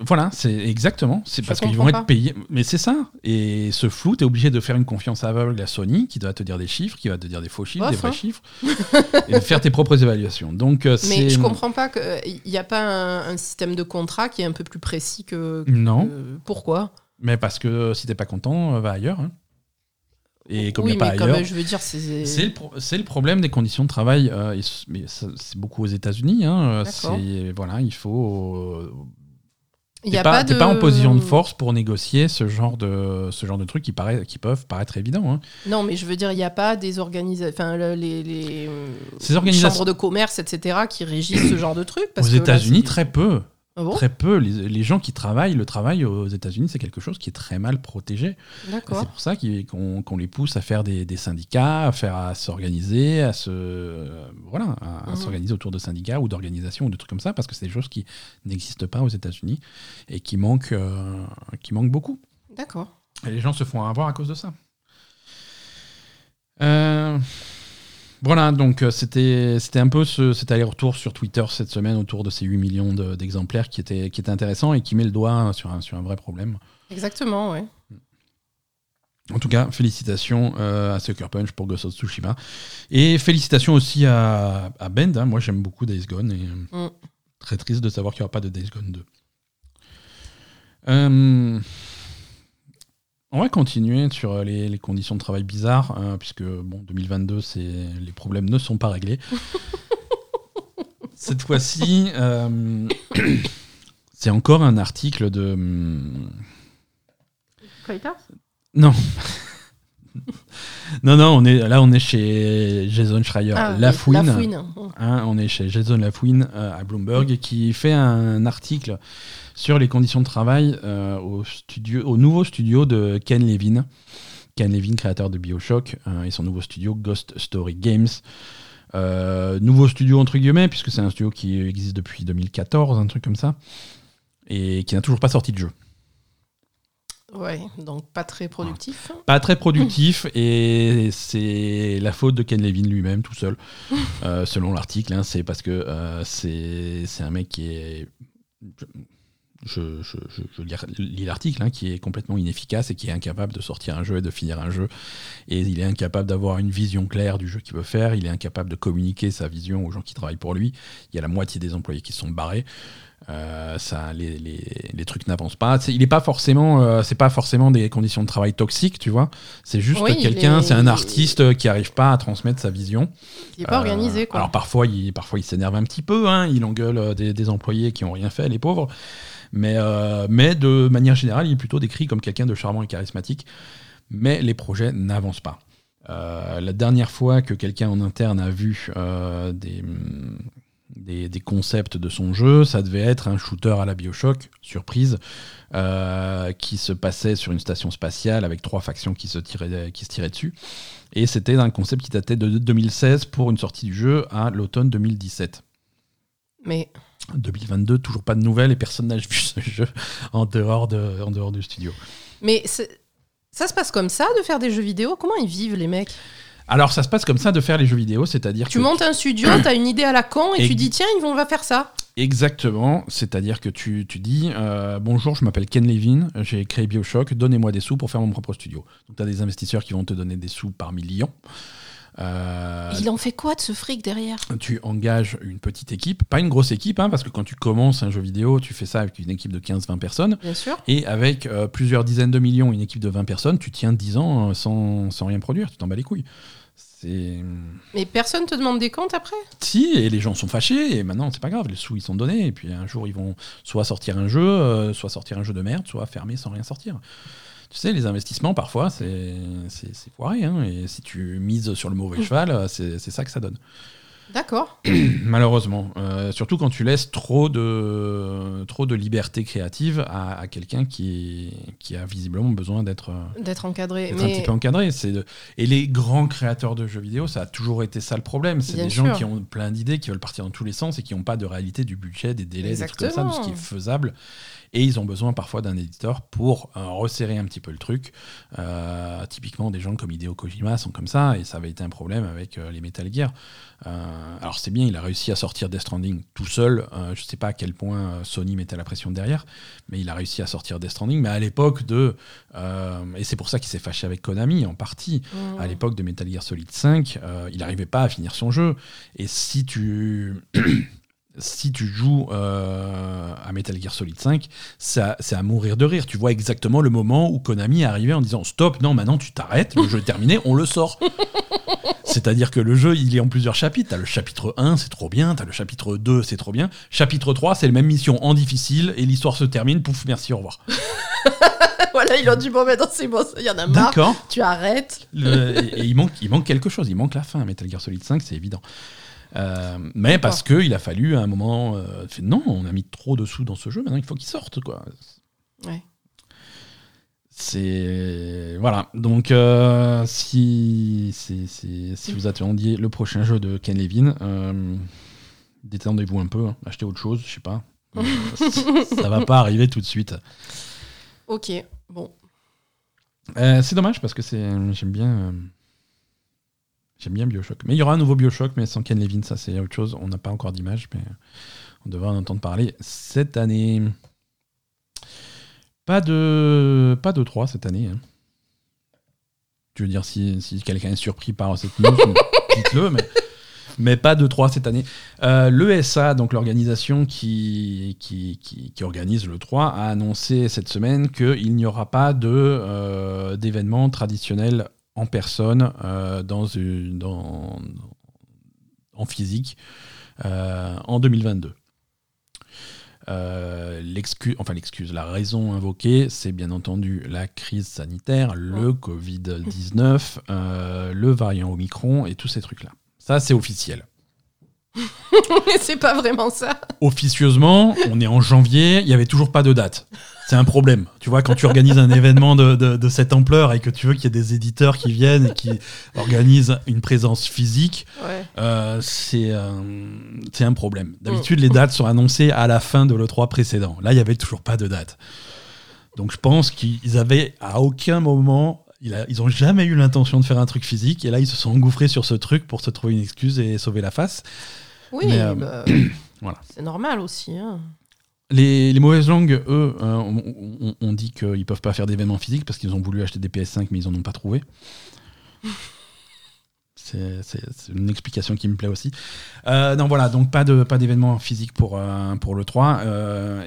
Voilà, c'est exactement. C'est parce qu'ils vont pas. être payés. Mais c'est ça. Et ce flou, tu es obligé de faire une confiance aveugle à Sony qui doit te dire des chiffres, qui va te dire des faux chiffres, des vrais hein. chiffres, <laughs> et de faire tes propres évaluations. Donc, euh, Mais je comprends pas qu'il n'y a pas un, un système de contrat qui est un peu plus précis que. Non, pourquoi? Mais parce que si t'es pas content, euh, va ailleurs. hein. Et comme il Oui, a pas mais ailleurs. je veux dire, c'est. C'est le, pro- le problème des conditions de travail. euh, mais c'est beaucoup aux États-Unis. Hein, euh, voilà, il faut. T'es a pas, pas, t'es de... pas en position de force pour négocier ce genre de, ce genre de trucs qui, paraît, qui peuvent paraître évidents. hein. Non, mais je veux dire, il n'y a pas des organisations. Les, les, Ces organisations- chambres de commerce, etc., qui régissent ce genre de trucs. parce Aux États-Unis, très peu. Ah bon? Très peu. Les, les gens qui travaillent, le travail aux États-Unis, c'est quelque chose qui est très mal protégé. D'accord. C'est pour ça qu'on les pousse à faire des, des syndicats, à faire à s'organiser, à se euh, voilà, à, à Mhm. s'organiser autour de syndicats ou d'organisations ou de trucs comme ça, parce que c'est des choses qui n'existent pas aux États-Unis et qui manquent, euh, qui manquent beaucoup. D'accord. Et les gens se font avoir à cause de ça. Euh, voilà, donc euh, c'était un peu ce, cet aller-retour sur Twitter cette semaine autour de ces 8 millions de- d'exemplaires qui, était, qui était intéressant et qui met le doigt sur un, sur un vrai problème. Exactement, ouais. En tout cas, félicitations à Sucker Punch pour Ghost of Tsushima. Et félicitations aussi à, à Bend. Hein. Moi, j'aime beaucoup Days Gone. Et mm. très triste de savoir qu'il n'y aura pas de Days Gone 2. On va continuer sur euh, les, conditions de travail bizarres, hein, puisque bon, 2022, les problèmes ne sont pas réglés. <laughs> Cette fois-ci, euh, c'est encore un article de. Non. <laughs> non, non, on est, là on est chez Jason Schreier ah, Lafouine. Hein, on est chez Jason Lafouine euh, à Bloomberg qui fait un article sur les conditions de travail euh, au, studio, au nouveau studio de Ken Levin. Ken Levin, créateur de Bioshock, euh, et son nouveau studio Ghost Story Games. Euh, nouveau studio entre guillemets, puisque c'est un studio qui existe depuis 2014, un truc comme ça, et qui n'a toujours pas sorti de jeu. Ouais, donc pas très productif. Pas très productif, <laughs> et c'est la faute de Ken Levin lui-même, tout seul, selon l'article. Hein, c'est parce que c'est un mec qui est je, lis l'article, hein, qui est complètement inefficace et qui est incapable de sortir un jeu et de finir un jeu. Et il est incapable d'avoir une vision claire du jeu qu'il veut faire. Il est incapable de communiquer sa vision aux gens qui travaillent pour lui. Il y a la moitié des employés qui sont barrés. Euh, ça, les, les, trucs n'avancent pas. il n'est pas forcément, euh, c'est pas forcément des conditions de travail toxiques, tu vois. C'est juste quelqu'un, c'est un artiste qui n'arrive pas à transmettre sa vision. Il n'est pas organisé, quoi. Alors parfois, il, parfois, il s'énerve un petit peu. Hein. il engueule des, des employés qui ont rien fait, les pauvres. Mais, euh, mais de manière générale, il est plutôt décrit comme quelqu'un de charmant et charismatique. Mais les projets n'avancent pas. Euh, la dernière fois que quelqu'un en interne a vu euh, des, des, concepts de son jeu, ça devait être un shooter à la Bioshock, surprise, qui se passait sur une station spatiale avec trois factions qui se tiraient, qui se tiraient dessus. Et c'était un concept qui datait de 2016 pour une sortie du jeu à l'automne 2017. Mais 2022, toujours pas de nouvelles et personne n'a <laughs> vu ce jeu en dehors, de, en dehors du studio. Mais ça se passe comme ça de faire des jeux vidéo? Comment ils vivent les mecs? Alors ça se passe comme ça de faire les jeux vidéo, c'est-à-dire tu montes un studio, <coughs> tu as une idée à la con et, tu dis tiens, ils vont, on va faire ça. Exactement, c'est-à-dire que tu, tu dis euh, bonjour, je m'appelle Ken Levin, j'ai créé BioShock, donnez-moi des sous pour faire mon propre studio. Donc tu as des investisseurs qui vont te donner des sous par millions. Euh, il en fait quoi de ce fric derrière? Tu engages une petite équipe, pas une grosse équipe, hein, parce que quand tu commences un jeu vidéo, tu fais ça avec une équipe de 15-20 personnes. Bien sûr. Et avec euh, plusieurs dizaines de millions, une équipe de 20 personnes, tu tiens 10 ans euh, sans, sans rien produire, tu t'en bats les couilles. Mais personne te demande des comptes après? Si, et les gens sont fâchés, et maintenant c'est pas grave, les sous ils sont donnés, et puis un jour ils vont soit sortir un jeu, soit sortir un jeu de merde, soit fermer sans rien sortir. Tu sais, les investissements, parfois, c'est foiré. Hein, et si tu mises sur le mauvais mmh. cheval, c'est ça que ça donne. D'accord. <clears throat> Malheureusement. Euh, surtout quand tu laisses trop de, trop de liberté créative à, quelqu'un qui, qui a visiblement besoin d'être d'être encadré. un petit peu encadré. Et les grands créateurs de jeux vidéo, ça a toujours été ça le problème. C'est des gens qui ont plein d'idées, qui veulent partir dans tous les sens et qui n'ont pas de réalité du budget, des délais, des trucs comme ça, de ce qui est faisable et ils ont besoin parfois d'un éditeur pour euh, resserrer un petit peu le truc. Euh, typiquement, des gens comme Hideo Kojima sont comme ça, et ça avait été un problème avec euh, les Metal Gear. alors c'est bien, il a réussi à sortir Death Stranding tout seul. je ne sais pas à quel point Sony mettait la pression derrière, mais il a réussi à sortir Death Stranding. Mais à l'époque de... et c'est pour ça qu'il s'est fâché avec Konami, en partie. Mmh. À l'époque de Metal Gear Solid 5, il n'arrivait pas à finir son jeu. Et si tu... <clears throat> si tu joues euh, à Metal Gear Solid 5, c'est à, mourir de rire. Tu vois exactement le moment où Konami est arrivé en disant Stop, non, maintenant tu t'arrêtes, le jeu est terminé, on le sort. <laughs> C'est-à-dire que le jeu, il est en plusieurs chapitres. T'as le chapitre 1, c'est trop bien. T'as le chapitre 2, c'est trop bien. Chapitre 3, c'est la même mission en difficile et l'histoire se termine. Pouf, merci, au revoir. <laughs> voilà, il a dit bon, maintenant c'est bon, il y en a marre. Tu arrêtes. et, il, manque, il manque quelque chose. Il manque la fin. Metal Gear Solid 5, c'est évident. Euh, mais parce qu'il a fallu à un moment. Euh, non, on a mis trop de sous dans ce jeu, maintenant il faut qu'il sorte. Quoi. Ouais. C'est. Voilà. Donc, euh, si, si, si, vous attendiez le prochain jeu de Ken Levin, détendez-vous un peu, hein. achetez autre chose, je sais pas. <laughs> ça va pas arriver tout de suite. Ok, bon. c'est dommage parce que j'aime bien J'aime bien Bioshock. Mais il y aura un nouveau Bioshock, mais sans Ken Levin, ça c'est autre chose. On n'a pas encore d'image, mais on devrait en entendre parler cette année. Pas de, pas de 3 cette année. Hein. Tu veux dire, si, si quelqu'un est surpris par cette news, <laughs> dites-le, mais, mais pas de 3 cette année. Euh, L'ESA, donc l'organisation qui, qui, qui, organise le 3, a annoncé cette semaine qu'il n'y aura pas euh, d'événements traditionnels en personne euh, dans, une, dans, en physique en 2022. Euh, l'excuse, enfin l'excuse, la raison invoquée, c'est bien entendu la crise sanitaire, le Covid-19, euh, le variant Omicron et tous ces trucs-là. Ça, c'est officiel. <laughs> Mais c'est pas vraiment ça. Officieusement, on est en janvier, il n'y avait toujours pas de date. C'est un problème. Tu vois, quand tu organises un événement de, de, cette ampleur et que tu veux qu'il y ait des éditeurs qui viennent et qui organisent une présence physique, euh, c'est un problème. D'habitude, les dates sont annoncées à la fin de l'E3 précédent. Là, il n'y avait toujours pas de date. Donc je pense qu'ils avaient à aucun moment ils n'ont jamais eu l'intention de faire un truc physique et là ils se sont engouffrés sur ce truc pour se trouver une excuse et sauver la face. Oui, euh, bah, <clears throat> voilà. c'est normal aussi. Hein. Les, mauvaises langues, eux, euh, on, dit qu'ils ne peuvent pas faire d'événements physiques parce qu'ils ont voulu acheter des PS5 mais ils n'en ont pas trouvé. <laughs> C'est une explication qui me plaît aussi. Euh, non, voilà, donc pas de pas d'événement physique pour, pour le 3.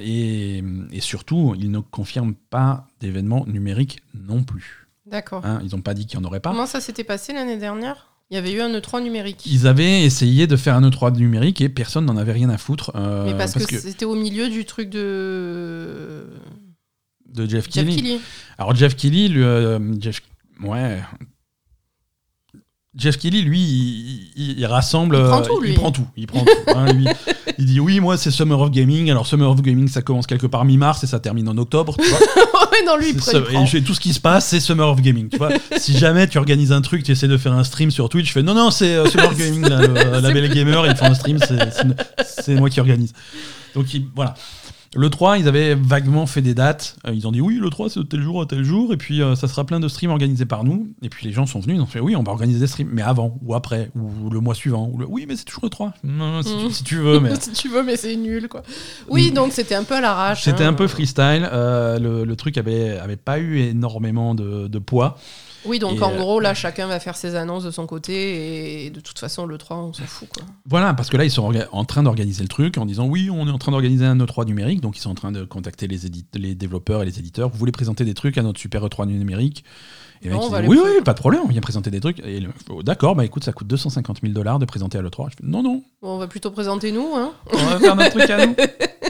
et, et, surtout, ils ne confirment pas d'événements numériques non plus. D'accord. Hein, ils n'ont pas dit qu'il n'y en aurait pas. Comment ça s'était passé l'année dernière? Il y avait eu un E3 numérique. Ils avaient essayé de faire un E3 numérique et personne n'en avait rien à foutre. Euh, Mais parce, que, c'était au milieu du truc de. De Jeff, Jeff Alors, Jeff Kelly, lui, euh, Jeff... Ouais, Jeff Kelly, lui, il, rassemble. Il prend tout, lui. Il prend tout. Il, prend tout, hein, il dit oui, moi, c'est Summer of Gaming. Alors, Summer of Gaming, ça commence quelque part mi-mars et ça termine en octobre. Tu vois <laughs> non, lui, il Et tout ce qui se passe, c'est Summer of Gaming. Tu vois si jamais tu organises un truc, tu essaies de faire un stream sur Twitch, je fais non, non, c'est euh, Summer of <laughs> Gaming, la <laughs> belle gamer, ils font un stream, c'est moi qui organise. Donc, voilà. Le 3, ils avaient vaguement fait des dates. Euh, ils ont dit oui, le 3, c'est tel jour à tel jour. Et puis, euh, ça sera plein de streams organisés par nous. Et puis, les gens sont venus, ils ont fait oui, on va organiser des streams, mais avant, ou après, ou le mois suivant. Ou Oui, mais c'est toujours le 3. Non, si, tu, veux, mais. <laughs> si tu veux, mais c'est nul, quoi. Oui, mm. donc c'était un peu à l'arrache. C'était un hein. peu freestyle. Euh, le, truc avait, avait pas eu énormément de, de poids. Oui, donc en euh, gros, là, chacun va faire ses annonces de son côté et de toute façon, le 3, on s'en fout. Quoi. Voilà, parce que là, ils sont en train d'organiser le truc en disant oui, on est en train d'organiser un E3 numérique, donc ils sont en train de contacter les, les développeurs et les éditeurs. Vous voulez présenter des trucs à notre super E3 numérique? Et oui, oui, pas de problème, on vient présenter des trucs. Et d'accord, bah écoute, ça coûte 250 000 dollars de présenter à l'E3. non, non. on va plutôt présenter nous. Hein on va faire notre truc à nous. <laughs>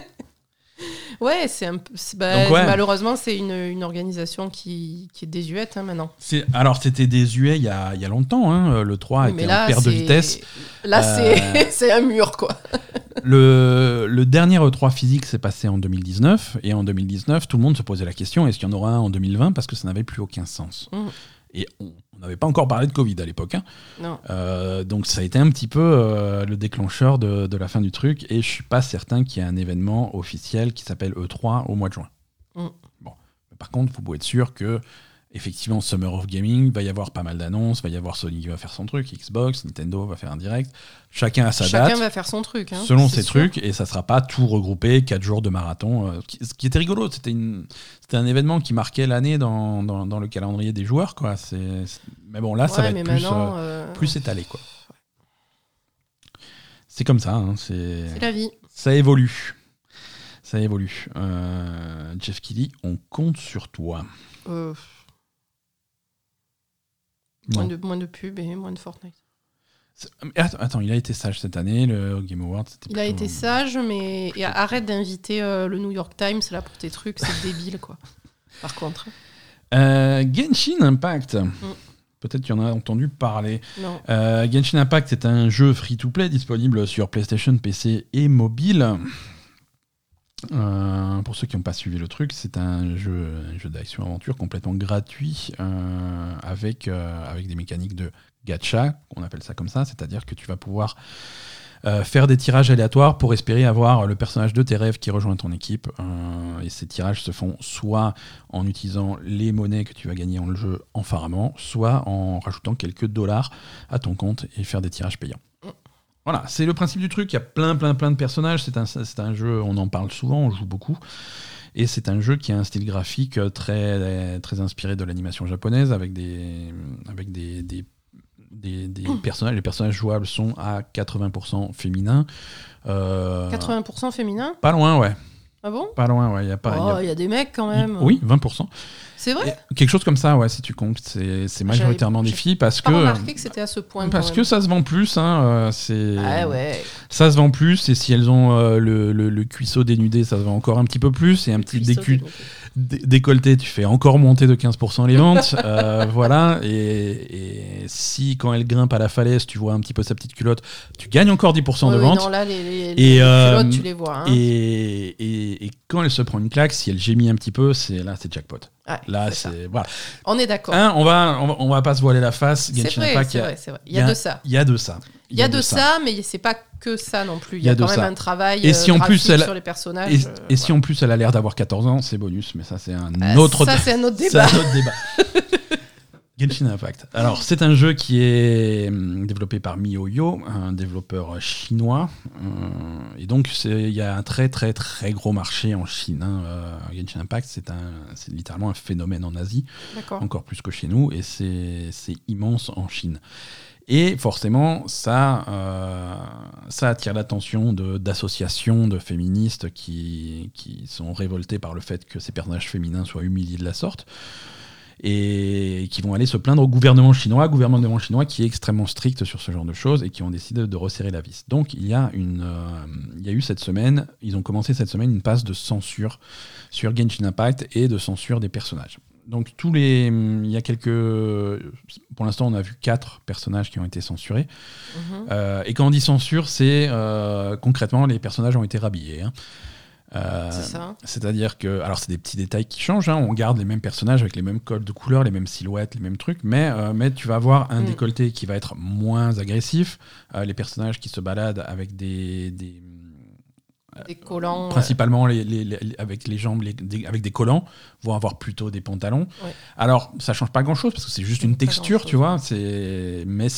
Ouais, c'est un bah, Malheureusement, c'est une, une, organisation qui, qui est désuète hein, maintenant. Alors, c'était désuet il y a, il y a longtemps. Hein. Le 3 était en perte de vitesse. Là, euh, <laughs> c'est un mur, quoi. <laughs> le, le, dernier E3 physique s'est passé en 2019. Et en 2019, tout le monde se posait la question est-ce qu'il y en aura un en 2020 Parce que ça n'avait plus aucun sens. Mmh. Et on n'avait pas encore parlé de Covid à l'époque. Hein. Euh, donc ça a été un petit peu euh, le déclencheur de, de, la fin du truc. Et je suis pas certain qu'il y ait un événement officiel qui s'appelle E3 au mois de juin. Mmh. Bon. Par contre, vous pouvez être sûr que effectivement, Summer of Gaming, va y avoir pas mal d'annonces, va y avoir Sony qui va faire son truc, Xbox, Nintendo va faire un direct. Chacun a sa date. Chacun va faire son truc. Hein, selon ses trucs, et ça sera pas tout regroupé, 4 jours de marathon. Euh, ce qui était rigolo, c'était un événement qui marquait l'année dans, dans, le calendrier des joueurs. Quoi. Mais bon, là, ça va être plus, euh, euh, plus étalé. Quoi. C'est comme ça. Hein, c'est la vie. Ça évolue. Ça évolue. Jeff Kelly, on compte sur toi. Moins de, moins de pubs et moins de Fortnite. Attends, il a été sage cette année, le Game Awards. Il a été sage, mais arrête d'inviter euh, le New York Times là pour tes trucs, c'est débile quoi. <laughs> Par contre. Euh, Genshin Impact. Mm. Peut-être tu en as entendu parler. Euh, Genshin Impact est un jeu free-to-play disponible sur PlayStation, PC et mobile. Euh, pour ceux qui n'ont pas suivi le truc, c'est un jeu, d'action-aventure complètement gratuit euh, avec, euh, avec des mécaniques de gacha, on appelle ça comme ça, c'est-à-dire que tu vas pouvoir faire des tirages aléatoires pour espérer avoir le personnage de tes rêves qui rejoint ton équipe. et ces tirages se font soit en utilisant les monnaies que tu vas gagner en le jeu en farmant, soit en rajoutant quelques dollars à ton compte et faire des tirages payants. Voilà, c'est le principe du truc. Il y a plein, plein, plein de personnages. C'est un, un jeu, on en parle souvent, on joue beaucoup. Et c'est un jeu qui a un style graphique très, très inspiré de l'animation japonaise, avec des, avec des, des des, personnages. Les personnages jouables sont à 80% féminins. 80% euh, féminins? Pas loin, ouais. Ah bon? Pas loin, ouais. Il y a pas. Oh, il y, a... des mecs quand même. Oui, 20%. C'est vrai? Quelque chose comme ça, ouais, si tu comptes. C'est majoritairement des filles parce pas que. remarqué que c'était à ce point. Parce que ça se vend plus, hein. Euh. Ah ouais. Ça se vend plus, et si elles ont euh, le, le, cuisseau dénudé, ça se vend encore un petit peu plus, et un petit décu décolleté, tu fais encore monter de 15% les ventes. <laughs> Euh, voilà. Et, si, quand elle grimpe à la falaise, tu vois un petit peu sa petite culotte, tu gagnes encore 10% de ventes. Non, là, les, et, culottes, tu les vois. Hein. Et, et, quand elle se prend une claque, si elle gémit un petit peu, c'est là, c'est jackpot. là, c'est voilà. On est d'accord. on, va, on, va, pas se voiler la face. Vrai, vrai, Il y a de ça. Il y a de ça. Il y a de ça, mais c'est pas que ça non plus. Il y a, quand même un travail et si en plus sur les personnages. Et, euh, si en plus elle a l'air d'avoir 14 ans, c'est bonus, mais ça c'est un, euh, autre ça, c'est un autre <laughs> débat. <laughs> Genshin Impact. Alors, c'est un jeu qui est hum, développé par MiYoYo, un développeur chinois. Euh, et donc, il y a un très, très, très gros marché en Chine. Hein. Genshin Impact, c'est littéralement un phénomène en Asie, encore plus que chez nous, et c'est immense en Chine. Et forcément, ça, euh, attire l'attention d'associations de, féministes qui, qui, sont révoltées par le fait que ces personnages féminins soient humiliés de la sorte et qui vont aller se plaindre au gouvernement chinois, gouvernement chinois qui est extrêmement strict sur ce genre de choses et qui ont décidé de resserrer la vis. Donc il y a, une, euh, il y a eu cette semaine, ils ont commencé cette semaine une passe de censure sur Genshin Impact et de censure des personnages donc tous les, il y a quelques, pour l'instant on a vu quatre personnages qui ont été censurés. Mhm. Euh, et quand on dit censure, c'est euh, concrètement les personnages ont été rhabillés. Hein. Euh, c'est-à-dire que, alors c'est des petits détails qui changent. Hein. on garde les mêmes personnages avec les mêmes codes de couleurs, les mêmes silhouettes, les mêmes trucs, mais, mais tu vas avoir un mm. décolleté qui va être moins agressif. les personnages qui se baladent avec des des collants. Principalement les, avec les jambes, avec des collants, vont avoir plutôt des pantalons. Alors, ça change pas grand-chose parce que c'est juste une texture, tu vois. Mais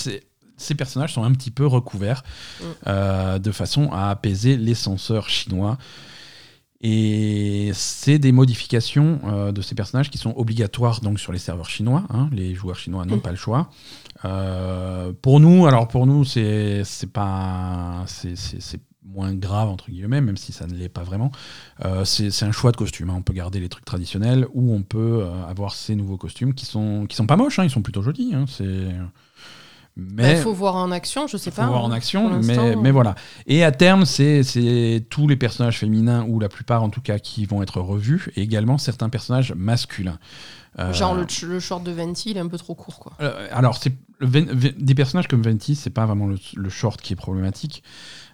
ces personnages sont un petit peu recouverts mm. euh, de façon à apaiser les censeurs chinois. Et c'est des modifications euh, de ces personnages qui sont obligatoires donc sur les serveurs chinois. Hein. Les joueurs chinois n'ont mm. pas le choix. Euh, pour nous, alors pour nous, c'est pas c'est moins grave entre guillemets, même si ça ne l'est pas vraiment. Euh, c'est un choix de costume. Hein. On peut garder les trucs traditionnels ou on peut euh, avoir ces nouveaux costumes qui sont qui sont pas moches. Hein. Ils sont plutôt jolis. Hein. C'est mais il faut voir en action, je sais pas. Il faut voir en action, mais, mais voilà. Et à terme, c'est tous les personnages féminins, ou la plupart en tout cas, qui vont être revus, et également certains personnages masculins. Euh, Genre le, le, short de Venti, il est un peu trop court. Quoi. alors, des personnages comme Venti, c'est pas vraiment le, short qui est problématique.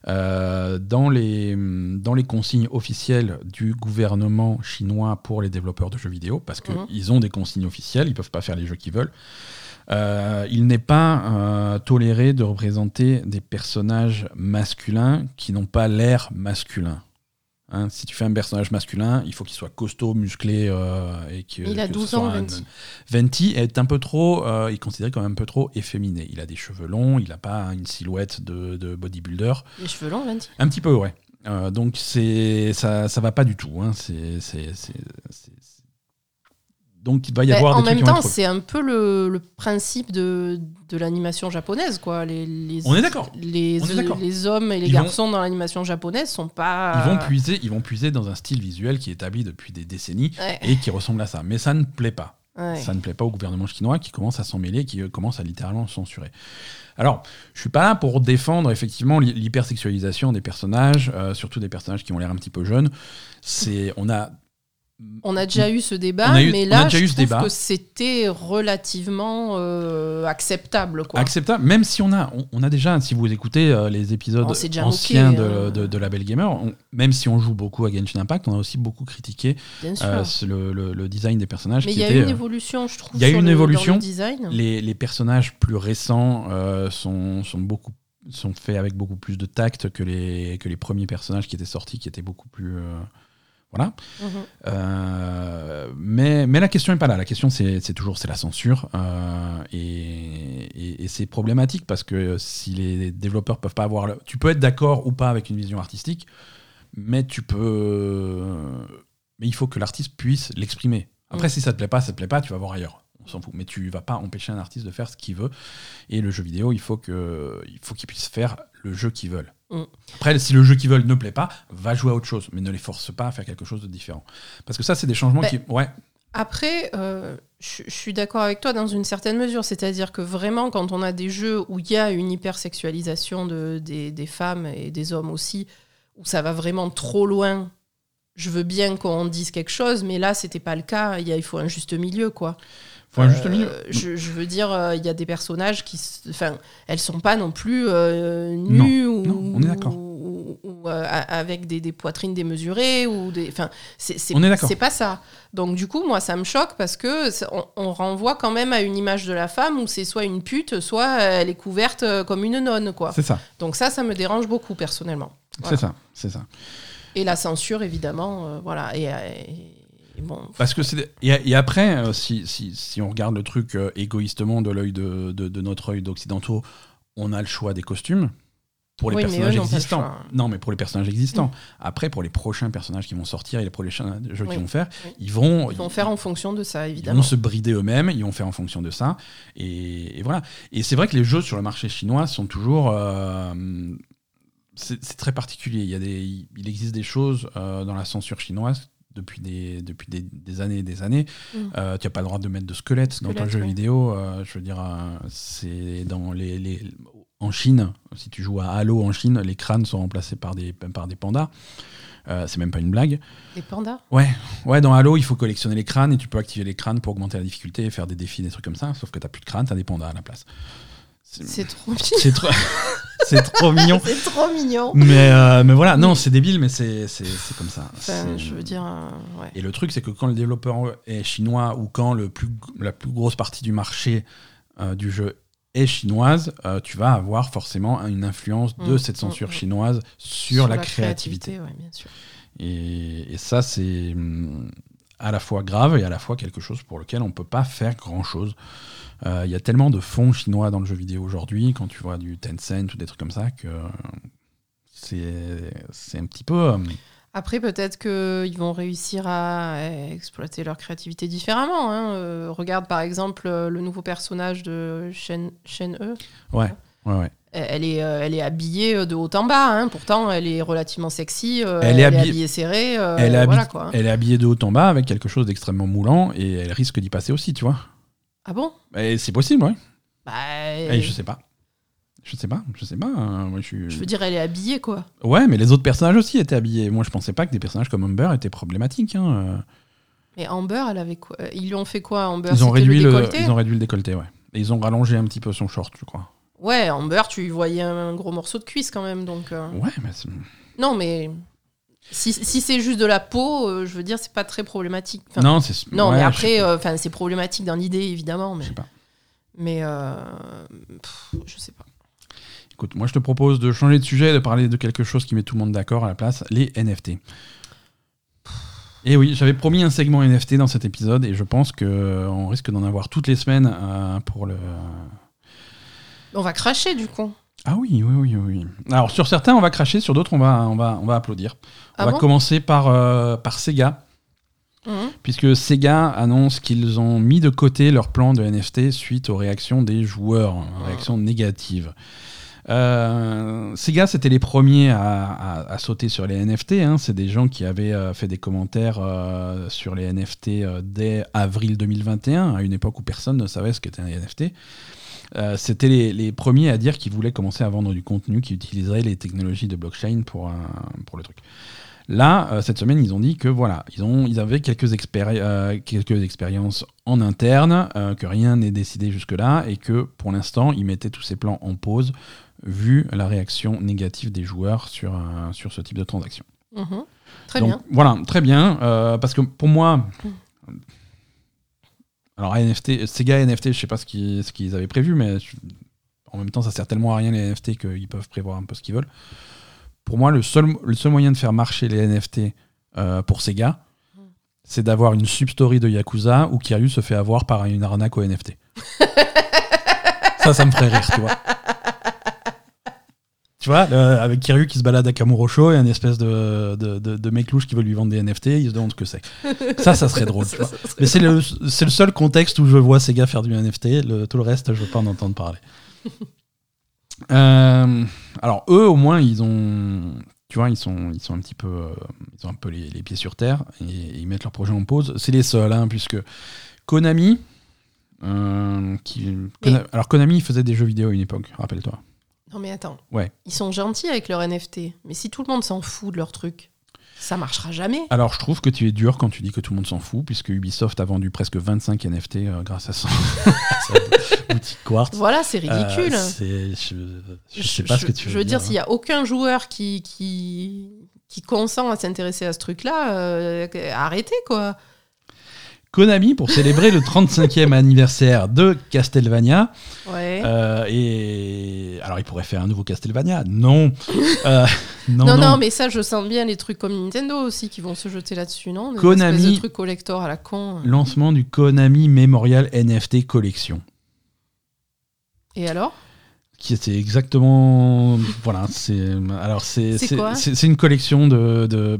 Euh, dans, les, dans les consignes officielles du gouvernement chinois pour les développeurs de jeux vidéo, parce qu'ils mhm. ont des consignes officielles, ils peuvent pas faire les jeux qu'ils veulent. Euh, il n'est pas euh, toléré de représenter des personnages masculins qui n'ont pas l'air masculin. Hein, si tu fais un personnage masculin, il faut qu'il soit costaud, musclé et que. Il a 12 ans, Venti. Venti est un peu trop. il est considéré comme un peu trop efféminé. Il a des cheveux longs, il n'a pas une silhouette de, bodybuilder. Les cheveux longs, Venti Un petit peu, ouais. donc c'est ça, ça va pas du tout. Hein. C'est donc il va y avoir des En même temps, c'est un peu le, principe de, de l'animation japonaise, quoi. Les, les On est d'accord. Les, les, hommes et les garçons dans l'animation japonaise sont pas. Ils vont puiser, ils vont puiser dans un style visuel qui est établi depuis des décennies et qui ressemble à ça. Mais ça ne plaît pas. Ça ne plaît pas au gouvernement chinois qui commence à s'en mêler, qui euh, commence à littéralement censurer. Alors, je suis pas là pour défendre effectivement l'hypersexualisation des personnages, euh, surtout des personnages qui ont l'air un petit peu jeunes. C'est, on a on a déjà eu ce débat, mais là, je trouve que c'était relativement euh, acceptable. Quoi. Acceptable, même si on a, on, a déjà, si vous écoutez euh, les épisodes anciens hein. de, la Belle Gamer, même si on joue beaucoup à Genshin Impact, on a aussi beaucoup critiqué euh, le, design des personnages. Mais il y a une évolution, je trouve. Il y a une évolution. design. Les, personnages plus récents sont, sont beaucoup sont faits avec beaucoup plus de tact que les, que les premiers personnages qui étaient sortis, qui étaient beaucoup plus voilà. Euh, mais, mais la question n'est pas là. La question, c'est toujours c'est la censure. Euh, et, et, c'est problématique parce que si les développeurs peuvent pas avoir. Le, tu peux être d'accord ou pas avec une vision artistique, mais tu peux. mais il faut que l'artiste puisse l'exprimer. Après, Mm. si ça te plaît pas, ça te plaît pas, tu vas voir ailleurs. On s'en fout. Mais tu vas pas empêcher un artiste de faire ce qu'il veut. Et le jeu vidéo, il faut que, il faut qu'ils puissent faire le jeu qu'ils veulent. Mm. Après, si le jeu qu'ils veulent ne plaît pas, va jouer à autre chose, mais ne les force pas à faire quelque chose de différent. Parce que ça, c'est des changements Ben, qui, ouais, Après, euh, je je suis d'accord avec toi dans une certaine mesure. C'est-à-dire que vraiment, quand on a des jeux où il y a une hypersexualisation de, des, des femmes et des hommes aussi, où ça va vraiment trop loin, je veux bien qu'on dise quelque chose, mais là, c'était pas le cas. Il, y a, il faut un juste milieu, quoi. Juste Euh, milieu. Je, je veux dire, euh, il y a des personnages qui. Enfin, elles sont pas non plus euh, nues ou, non, on est d'accord. ou- euh, avec des, des poitrines démesurées ou des. Enfin, c'est pas ça. Donc, du coup, moi, ça me choque parce que on, on renvoie quand même à une image de la femme où c'est soit une pute, soit elle est couverte euh, comme une nonne, quoi. C'est ça, Donc, ça, ça me dérange beaucoup, personnellement. Voilà. c'est ça, c'est ça. Et la censure, évidemment, euh, voilà. Et bon. Parce que c'est et, et après, euh, si, si, si on regarde le truc euh, égoïstement de l'œil de, de, de notre œil d'occidentaux, on a le choix des costumes pour les Oui, personnages existants. Non, mais pour les personnages existants. Après, pour les prochains personnages qui vont sortir et les prochains jeux Oui. qu'ils vont faire, Oui. ils vont Ils vont faire en fonction de ça, ils évidemment. vont se brider eux-mêmes, ils vont faire en fonction de ça. Et, et voilà. Et c'est vrai que les jeux sur le marché chinois sont toujours. euh, c'est c'est très particulier. Il, y a des, il existe des choses euh, dans la censure chinoise depuis des, depuis des, des années et des années. Mm. Euh, tu n'as pas le droit de mettre de squelette dans ton jeu ouais. vidéo. euh, je veux dire, euh, c'est dans les, les- En Chine, si tu joues à Halo en Chine, les crânes sont remplacés par des, par des pandas. C'est même pas une blague. Des pandas? Ouais, ouais, dans Halo, il faut collectionner les crânes et tu peux activer les crânes pour augmenter la difficulté et faire des défis, des trucs comme ça. Sauf que t'as plus de crânes, t'as des pandas à la place. C'est trop mignon. c'est trop, <laughs> c'est trop mignon. <laughs> C'est trop mignon. Mais, euh, mais voilà, non, c'est débile, mais c'est c'est- c'est comme ça. Enfin, je veux dire, euh, ouais. Et le truc, c'est que quand le développeur est chinois ou quand le plus, la plus grosse partie du marché euh, du jeu est chinoise, tu vas avoir forcément une influence de Mm, cette censure mm, mm. chinoise sur, la, créativité. ouais, bien sûr. Et, et ça, c'est à la fois grave et à la fois quelque chose pour lequel on ne peut pas faire grand-chose. Euh, Il y a tellement de fonds chinois dans le jeu vidéo aujourd'hui, quand tu vois du Tencent ou des trucs comme ça, que c'est un petit peu... euh, Après, peut-être qu'ils vont réussir à exploiter leur créativité différemment. hein. Euh, regarde par exemple euh, le nouveau personnage de Shen, Shen E. ouais, ouais, ouais. Elle est, euh, elle est habillée euh, de haut en bas. hein. Pourtant, elle est relativement sexy. euh, Elle elle, est est habillée- serrée. euh, elle, est voilà, quoi. elle est habillée de haut en bas avec quelque chose d'extrêmement moulant et elle risque d'y passer aussi, tu vois. Ah bon? C'est possible, ouais. bah, Et je sais pas. Je sais pas, je sais pas. hein. Moi, je suis... je veux dire, elle est habillée, quoi. Ouais, mais les autres personnages aussi étaient habillés. Moi, je pensais pas que des personnages comme Humber étaient problématiques. hein. Euh, Mais Amber, elle avait quoi? Ils lui ont fait quoi, Amber? Ils ont, C'était réduit le le, décolleté? ils ont réduit le décolleté, ouais. Et ils ont rallongé un petit peu son short, je crois. Ouais, Amber, tu y voyais un gros morceau de cuisse quand même. Donc, euh, Ouais, mais c'est- Non, mais si, si c'est juste de la peau, euh, je veux dire, c'est pas très problématique. Enfin, non, c'est. non, ouais, mais après, euh, c'est problématique dans l'idée, évidemment. Mais, Je sais pas. mais euh, pff, je sais pas. Écoute, moi, je te propose de changer de sujet, de parler de quelque chose qui met tout le monde d'accord à la place les NFT. Et oui, j'avais promis un segment NFT dans cet épisode et je pense qu'on risque d'en avoir toutes les semaines pour le. On va cracher du coup. Ah oui, oui, oui, oui. Alors sur certains, on va cracher, sur d'autres, on va, on va, on va applaudir. On Ah va bon? commencer par, euh, par Sega, Mhm. puisque Sega annonce qu'ils ont mis de côté leur plan de NFT suite aux réactions des joueurs, hein, réactions négatives. Euh, Sega, c'était les premiers à, à- à sauter sur les NFT. hein. C'est des gens qui avaient euh, fait des commentaires euh, sur les NFT dès avril 2021, à une époque où personne ne savait ce qu'était un NFT. Euh, c'était les, les premiers à dire qu'ils voulaient commencer à vendre du contenu qui utiliserait les technologies de blockchain pour, pour le truc. Là, euh, cette semaine, ils ont dit que voilà, ils, ont, ils avaient quelques, expéri- euh, quelques expériences en interne, euh, que rien n'est décidé jusque-là, et que pour l'instant, ils mettaient tous ces plans en pause, vu la réaction négative des joueurs sur, sur ce type de transaction. Mhm. Très Donc, bien. Voilà, très bien, parce que pour moi. Alors, NFT, Sega NFT, je sais pas ce qu'ils ce qu'ils avaient prévu, mais je- en même temps, ça sert tellement à rien les NFT qu'ils peuvent prévoir un peu ce qu'ils veulent. Pour moi, le seul, le seul moyen de faire marcher les NFT euh, pour Sega, c'est d'avoir une substory de Yakuza où Kiryu se fait avoir par une arnaque au NFT. <laughs> ça, ça me ferait rire, tu vois. Tu vois, euh, avec Kiryu qui se balade à Kamurocho et un espèce de, de, de, mec louche qui veut lui vendre des NFT, il se demande ce que c'est. <laughs> Ça, ça serait drôle. tu vois. Mais c'est le, le, seul contexte où je vois ces gars faire du NFT. Le, tout le reste, je veux pas en entendre parler. <laughs> Euh, alors, eux, au moins, ils ont. Tu vois, ils sont, ils sont un petit peu, euh, ils ont un peu les, les pieds sur terre et, ils mettent leur projet en pause. C'est les seuls, hein, puisque Konami, qui, alors Konami, faisait des jeux vidéo à une époque, rappelle-toi. Non mais attends. Ouais. Ils sont gentils avec leur NFT, mais si tout le monde s'en fout de leur truc, ça marchera jamais. Alors je trouve que tu es dur quand tu dis que tout le monde s'en fout, puisque Ubisoft a vendu presque 25 NFT euh, grâce à, son, <laughs> boutique Quartz. Voilà, c'est ridicule. Euh, je, sais pas ce que tu veux, je veux dire. s'il n'y a aucun joueur qui, qui, qui consent à s'intéresser à ce truc-là, euh, arrêtez quoi. Konami pour célébrer le 35e anniversaire de Castlevania. Ouais. Euh, et alors, il pourrait faire un nouveau Castlevania Non. Euh, non, non, non, mais ça, je sens bien les trucs comme Nintendo aussi qui vont se jeter là-dessus, non? Des Konami. De trucs collector à la con. Lancement du Konami Memorial NFT Collection. Et alors? Qui était exactement voilà c'est alors c'est c'est une collection de, de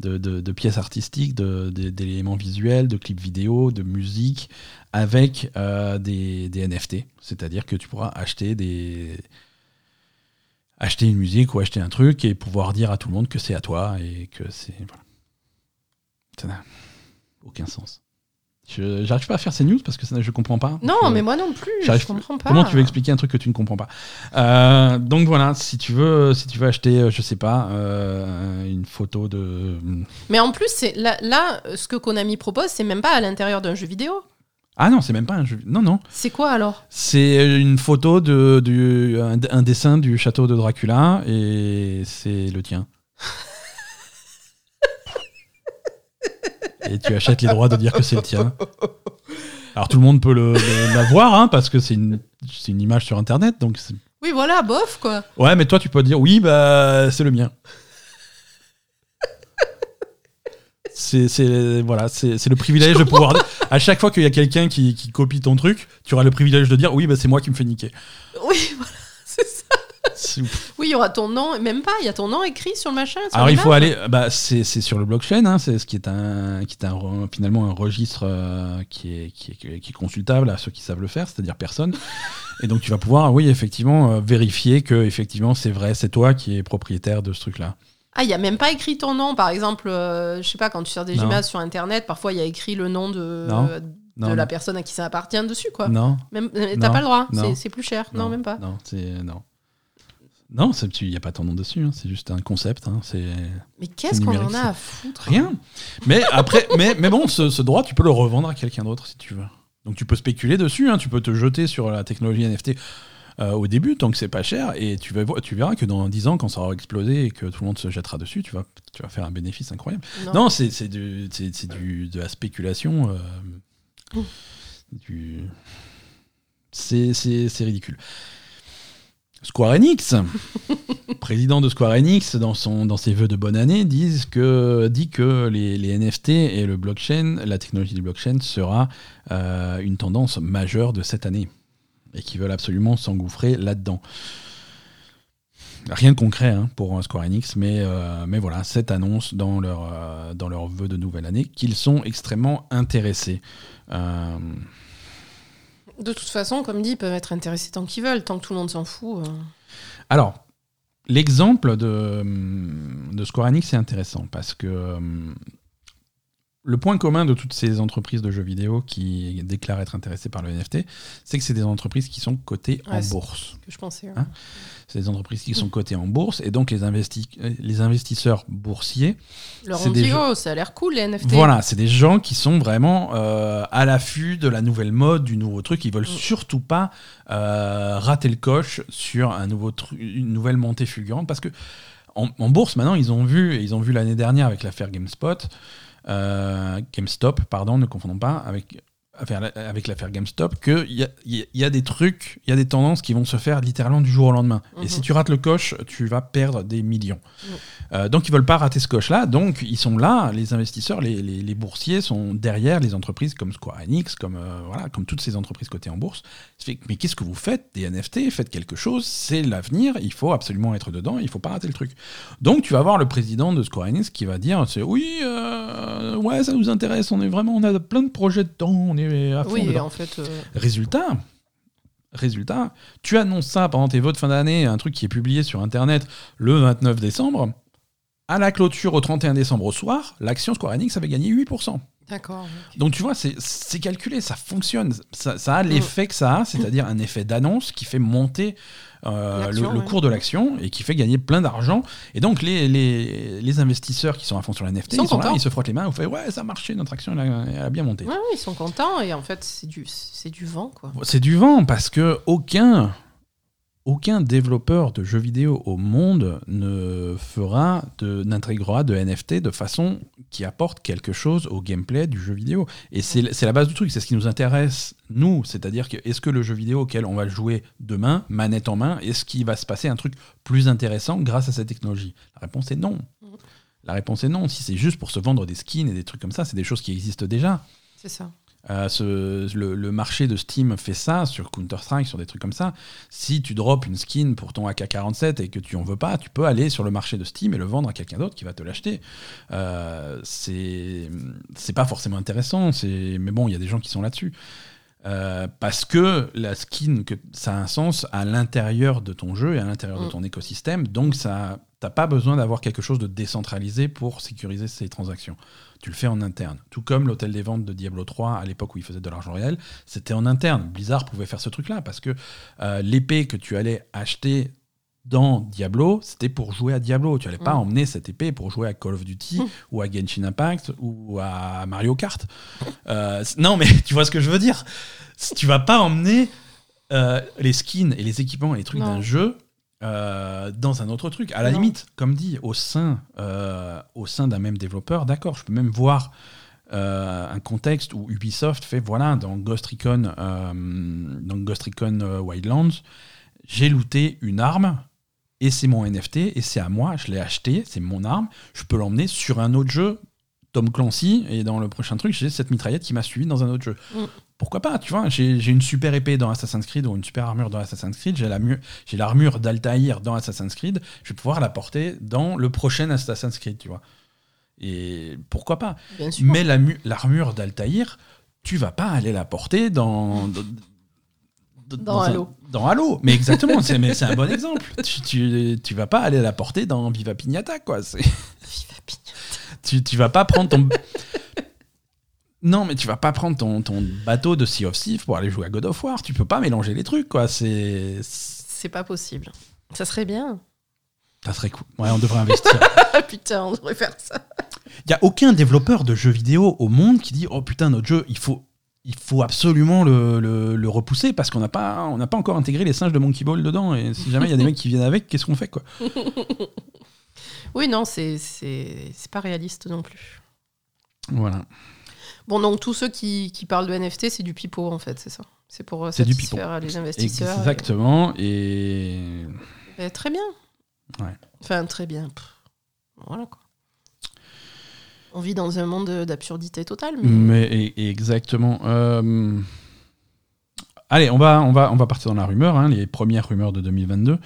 de, pièces artistiques, d'éléments visuels, de clips vidéo, de musique, avec euh, des, NFT. C'est-à-dire que tu pourras acheter des acheter une musique ou acheter un truc et pouvoir dire à tout le monde que c'est à toi et que c'est voilà. Ça n'a aucun sens. J'arrive pas à faire ces news parce que ça, je comprends pas. Non, mais moi non plus. Je comprends pas. Comment tu veux expliquer un truc que tu ne comprends pas? Euh, Donc voilà, si tu veux, si tu veux acheter, euh, je sais pas, euh, une photo de. Mais en plus, c'est là, là, ce que Konami propose, c'est même pas à l'intérieur d'un jeu vidéo. Ah non, c'est même pas un jeu. Non, non. C'est quoi alors? C'est une photo de, du, un dessin du château de Dracula et c'est le tien. <laughs> et tu achètes les droits de dire que c'est le tien. Alors tout le monde peut le, la voir, hein, parce que c'est une, une, image sur Internet, donc. Oui, voilà, bof, quoi. Ouais, mais toi, tu peux dire, oui, bah, c'est le mien. c'est voilà, c'est le privilège de pouvoir. À chaque fois qu'il y a quelqu'un qui, qui, copie ton truc, tu auras le privilège de dire, oui, bah, c'est moi qui me fais niquer. Oui, voilà. Oui, il y aura ton nom, même pas, il y a ton nom écrit sur le machin. Alors il faut aller, bah, c'est sur le blockchain, hein, c'est ce qui est, un, qui est un, finalement un registre euh, qui, est, qui, est, qui, est, consultable à ceux qui savent le faire, c'est-à-dire personne. Et donc tu vas pouvoir, oui, effectivement, euh, vérifier que effectivement c'est vrai, c'est toi qui es propriétaire de ce truc-là. Ah, il n'y a même pas écrit ton nom, par exemple, euh, je sais pas, quand tu sors des images sur Internet, parfois il y a écrit le nom de, de la personne à qui ça appartient dessus, quoi. Non. T'as pas le droit, c'est plus cher. Non, même pas. Non, c'est non. Non, il n'y a pas ton nom dessus, hein, c'est juste un concept. Hein, mais qu'est-ce qu'on en a à foutre Rien. Mais après, <laughs> mais, mais bon, ce, droit, tu peux le revendre à quelqu'un d'autre si tu veux. Donc tu peux spéculer dessus, hein, tu peux te jeter sur la technologie NFT euh, au début, tant que c'est pas cher, et tu, vas, tu verras que dans 10 ans, quand ça aura explosé et que tout le monde se jettera dessus, tu vas, tu vas faire un bénéfice incroyable. Non, c'est de la spéculation. Euh, c'est ridicule. Square Enix, <laughs> président de Square Enix, dans, son, dans ses vœux de bonne année, disent que, dit que les, NFT et le blockchain, la technologie du blockchain sera euh, une tendance majeure de cette année et qu'ils veulent absolument s'engouffrer là-dedans. Rien de concret hein, pour Square Enix, mais, euh, mais voilà, cette annonce dans leur, euh, dans leur vœu de nouvelle année qu'ils sont extrêmement intéressés. De toute façon, comme dit, ils peuvent être intéressés tant qu'ils veulent, tant que tout le monde s'en fout. Euh. Alors, l'exemple de, de Square est intéressant parce que euh, le point commun de toutes ces entreprises de jeux vidéo qui déclarent être intéressées par le NFT, c'est que c'est des entreprises qui sont cotées en bourse. Que je pensais. Hein c'est des entreprises qui sont cotées en bourse et donc les, les investisseurs boursiers. Leur ont dit, oh, ça a l'air cool les NFT. Voilà, c'est des gens qui sont vraiment euh, à l'affût de la nouvelle mode, du nouveau truc. Ils veulent mm. surtout pas euh, rater le coche sur un nouveau une nouvelle montée fulgurante parce que en, bourse maintenant ils ont vu, ils ont vu l'année dernière avec l'affaire GameSpot. Euh, GameStop, pardon, ne confondons pas, avec avec l'affaire GameStop, qu'il y a, y a des trucs, il y a des tendances qui vont se faire littéralement du jour au lendemain. Et si mhm. tu rates le coche, tu vas perdre des millions. Euh, donc ils veulent pas rater ce coche-là. Donc ils sont là, les investisseurs, les, les, boursiers sont derrière les entreprises comme Square Enix, comme, euh, voilà, comme toutes ces entreprises cotées en bourse. Mais qu'est-ce que vous faites? Des NFT, faites quelque chose, c'est l'avenir, il faut absolument être dedans, il faut pas rater le truc. Donc tu vas voir le président de Square Enix qui va dire oui, euh, ouais, ça nous intéresse, on est vraiment, on a plein de projets dedans, on est à fond oui, dedans. En fait, euh, Résultat, résultat, tu annonces ça pendant tes votes de fin d'année, un truc qui est publié sur Internet le 29 décembre. À la clôture au 31 décembre au soir, l'action Square Enix avait gagné 8%. D'accord. Donc tu vois, c'est calculé, ça fonctionne. Ça, a l'effet que ça a, c'est-à-dire un effet d'annonce qui fait monter euh, le, cours de l'action et qui fait gagner plein d'argent. Et donc les, les, investisseurs qui sont à fond sur la NFT, ils, sont, là, ils se frottent les mains, ils font ouais, ça a marché, notre action elle a, bien monté. Ouais, ils sont contents et en fait c'est du, du vent. quoi. C'est du vent parce que aucun aucun développeur de jeux vidéo au monde ne fera de n'intégrera de NFT de façon qui apporte quelque chose au gameplay du jeu vidéo. Et c'est la base du truc, c'est ce qui nous intéresse nous, c'est-à-dire que est-ce que le jeu vidéo auquel on va jouer demain, manette en main, est-ce qu'il va se passer un truc plus intéressant grâce à cette technologie? La réponse est non. La réponse est non. Si c'est juste pour se vendre des skins et des trucs comme ça, c'est des choses qui existent déjà. C'est ça. Euh, le, marché de Steam fait ça sur Counter-Strike, sur des trucs comme ça. Si tu drops une skin pour ton AK-47 et que tu en veux pas, tu peux aller sur le marché de Steam et le vendre à quelqu'un d'autre qui va te l'acheter. Euh, c'est pas forcément intéressant, mais bon, il y a des gens qui sont là-dessus. Euh, parce que la skin, que ça a un sens à l'intérieur de ton jeu et à l'intérieur de mm. ton écosystème, donc ça, t'as pas besoin d'avoir quelque chose de décentralisé pour sécuriser ces transactions tu le fais en interne. Tout comme l'hôtel des ventes de Diablo 3 à l'époque où il faisait de l'argent réel, c'était en interne. Blizzard pouvait faire ce truc-là parce que euh, l'épée que tu allais acheter dans Diablo, c'était pour jouer à Diablo. Tu n'allais pas mm. emmener cette épée pour jouer à Call of Duty mm. ou à Genshin Impact ou à Mario Kart. Euh, non, mais <laughs> tu vois ce que je veux dire. Tu vas pas emmener euh, les skins et les équipements et les trucs d'un jeu euh, dans un autre truc. À la limite, comme dit, au sein, euh, au sein d'un même développeur, d'accord, je peux même voir euh, un contexte où Ubisoft fait, voilà, dans Ghost Recon, dans Ghost Recon Wildlands, j'ai looté une arme et c'est mon NFT et c'est à moi, je l'ai acheté, c'est mon arme, je peux l'emmener sur un autre jeu Tom Clancy, et dans le prochain truc, j'ai cette mitraillette qui m'a suivi dans un autre jeu. Mm pourquoi pas, tu vois, j'ai une super épée dans Assassin's Creed ou une super armure dans Assassin's Creed, j'ai l'armure d'Altaïr dans Assassin's Creed, je vais pouvoir la porter dans le prochain Assassin's Creed, tu vois. Et pourquoi pas Mais l'armure d'Altaïr, tu vas pas aller la porter dans... dans, Halo. dans Halo, mais exactement, c'est un bon exemple. Tu, tu, vas pas aller la porter dans Viva Pignata, quoi. Viva Pignata. Tu, tu vas pas prendre ton... <laughs> Non, mais tu vas pas prendre ton, ton bateau de Sea of Thieves pour aller jouer à God of War. Tu peux pas mélanger les trucs, quoi. C'est. C'est pas possible. Ça serait bien. Ça serait cool. Ouais, on devrait investir. <laughs> putain, on devrait faire ça. Il y a aucun développeur de jeux vidéo au monde qui dit Oh putain, notre jeu, il faut, il faut absolument le, le, repousser parce qu'on n'a pas, on pas encore intégré les singes de Monkey Ball dedans. Et si jamais il y a des mecs qui viennent avec, qu'est-ce qu'on fait, quoi? Oui, non, c'est pas réaliste non plus. Voilà. Bon, donc tous ceux qui, qui parlent de NFT, c'est du pipeau en fait, c'est ça. C'est pour euh, satisfaire les investisseurs. Exactement. Et... Eh, très bien. Ouais. Enfin, très bien. Voilà quoi. On vit dans un monde d'absurdité totale. Mais, mais exactement. Euh... Allez, on va, on, va, on va partir dans la rumeur, hein, les premières rumeurs de 2022.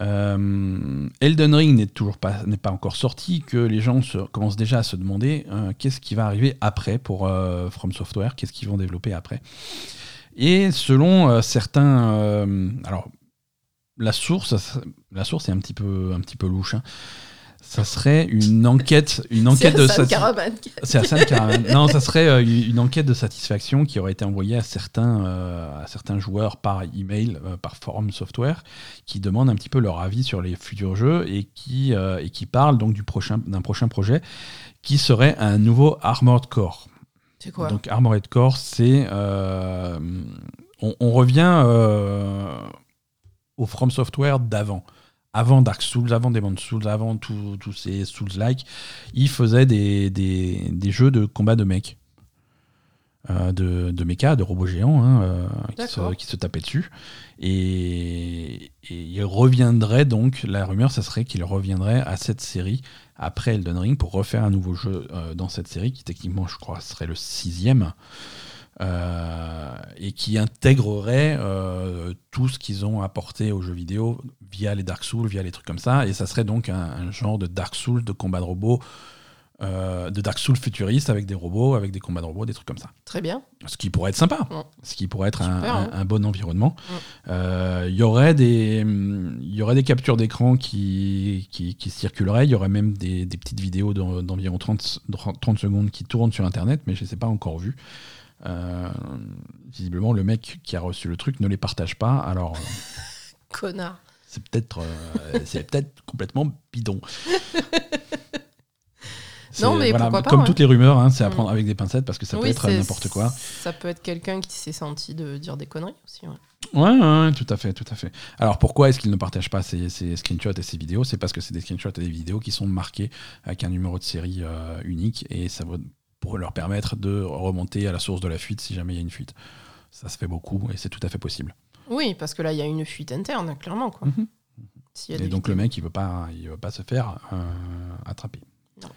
Euh, Elden Ring n'est toujours pas, n'est pas encore sorti, que les gens se, commencent déjà à se demander euh, qu'est-ce qui va arriver après pour euh, From Software, qu'est-ce qu'ils vont développer après. Et selon certains, alors la source, la source est un petit peu, un petit peu louche. Hein ça serait une enquête, une enquête de satisfaction. Non, ça serait euh, une enquête de satisfaction qui aurait été envoyée à certains, euh, à certains joueurs par email, euh, par forum software, qui demandent un petit peu leur avis sur les futurs jeux et qui et qui parlent donc du prochain d'un prochain projet qui serait un nouveau Armored Core. C'est quoi? Donc Armored Core, c'est on, on, revient au From Software d'avant avant Dark Souls, avant Demon Souls, avant tous ces Souls-like, ils faisaient des, des, jeux de combat de mecs. euh, de, de méca, de robots géants hein, euh, qui, se, D'accord. qui se tapaient dessus. Et, et il reviendrait donc, la rumeur, ça serait qu'il reviendrait à cette série après Elden Ring pour refaire un nouveau jeu euh, dans cette série qui techniquement, je crois, serait le sixième. Euh, et qui intégrerait euh, tout ce qu'ils ont apporté aux jeux vidéo via les Dark Souls, via les trucs comme ça. Et ça serait donc un, un genre de Dark Souls, de combat de robots, euh, de Dark Souls futuriste avec des robots, avec des combats de robots, des trucs comme ça. Très bien. Ce qui pourrait être sympa, Ouais. ce qui pourrait être un, Super, un- hein. un bon environnement. Ouais. Euh, Il y aurait des, y aurait des captures d'écran qui, qui, qui circuleraient. Il y aurait même des, des petites vidéos d'en- d'environ 30, 30 secondes qui tournent sur Internet, mais je ne les ai pas encore vues. Euh, visiblement, le mec qui a reçu le truc ne les partage pas. Alors, euh, <laughs> Connard. c'est peut-être euh, c'est peut-être complètement bidon. <laughs> Non, mais pourquoi pas, Comme ouais. toutes les rumeurs, hein, c'est à Mm. prendre avec des pincettes parce que ça peut être c'est- n'importe quoi. Ça peut être quelqu'un qui s'est senti de dire des conneries aussi. ouais. Ouais, tout à fait, tout à fait. Alors pourquoi est-ce qu'ils ne partagent pas ces, ces screenshots et ces vidéos? C'est parce que c'est des screenshots et des vidéos qui sont marqués avec un numéro de série euh, unique et ça va pour leur permettre de remonter à la source de la fuite si jamais il y a une fuite. Ça se fait beaucoup et c'est tout à fait possible. Oui, parce que là, il y a une fuite interne, clairement. Quoi. Mhm. S'il y a Et donc le mec, il veut pas, il veut pas se faire euh, attraper. Non.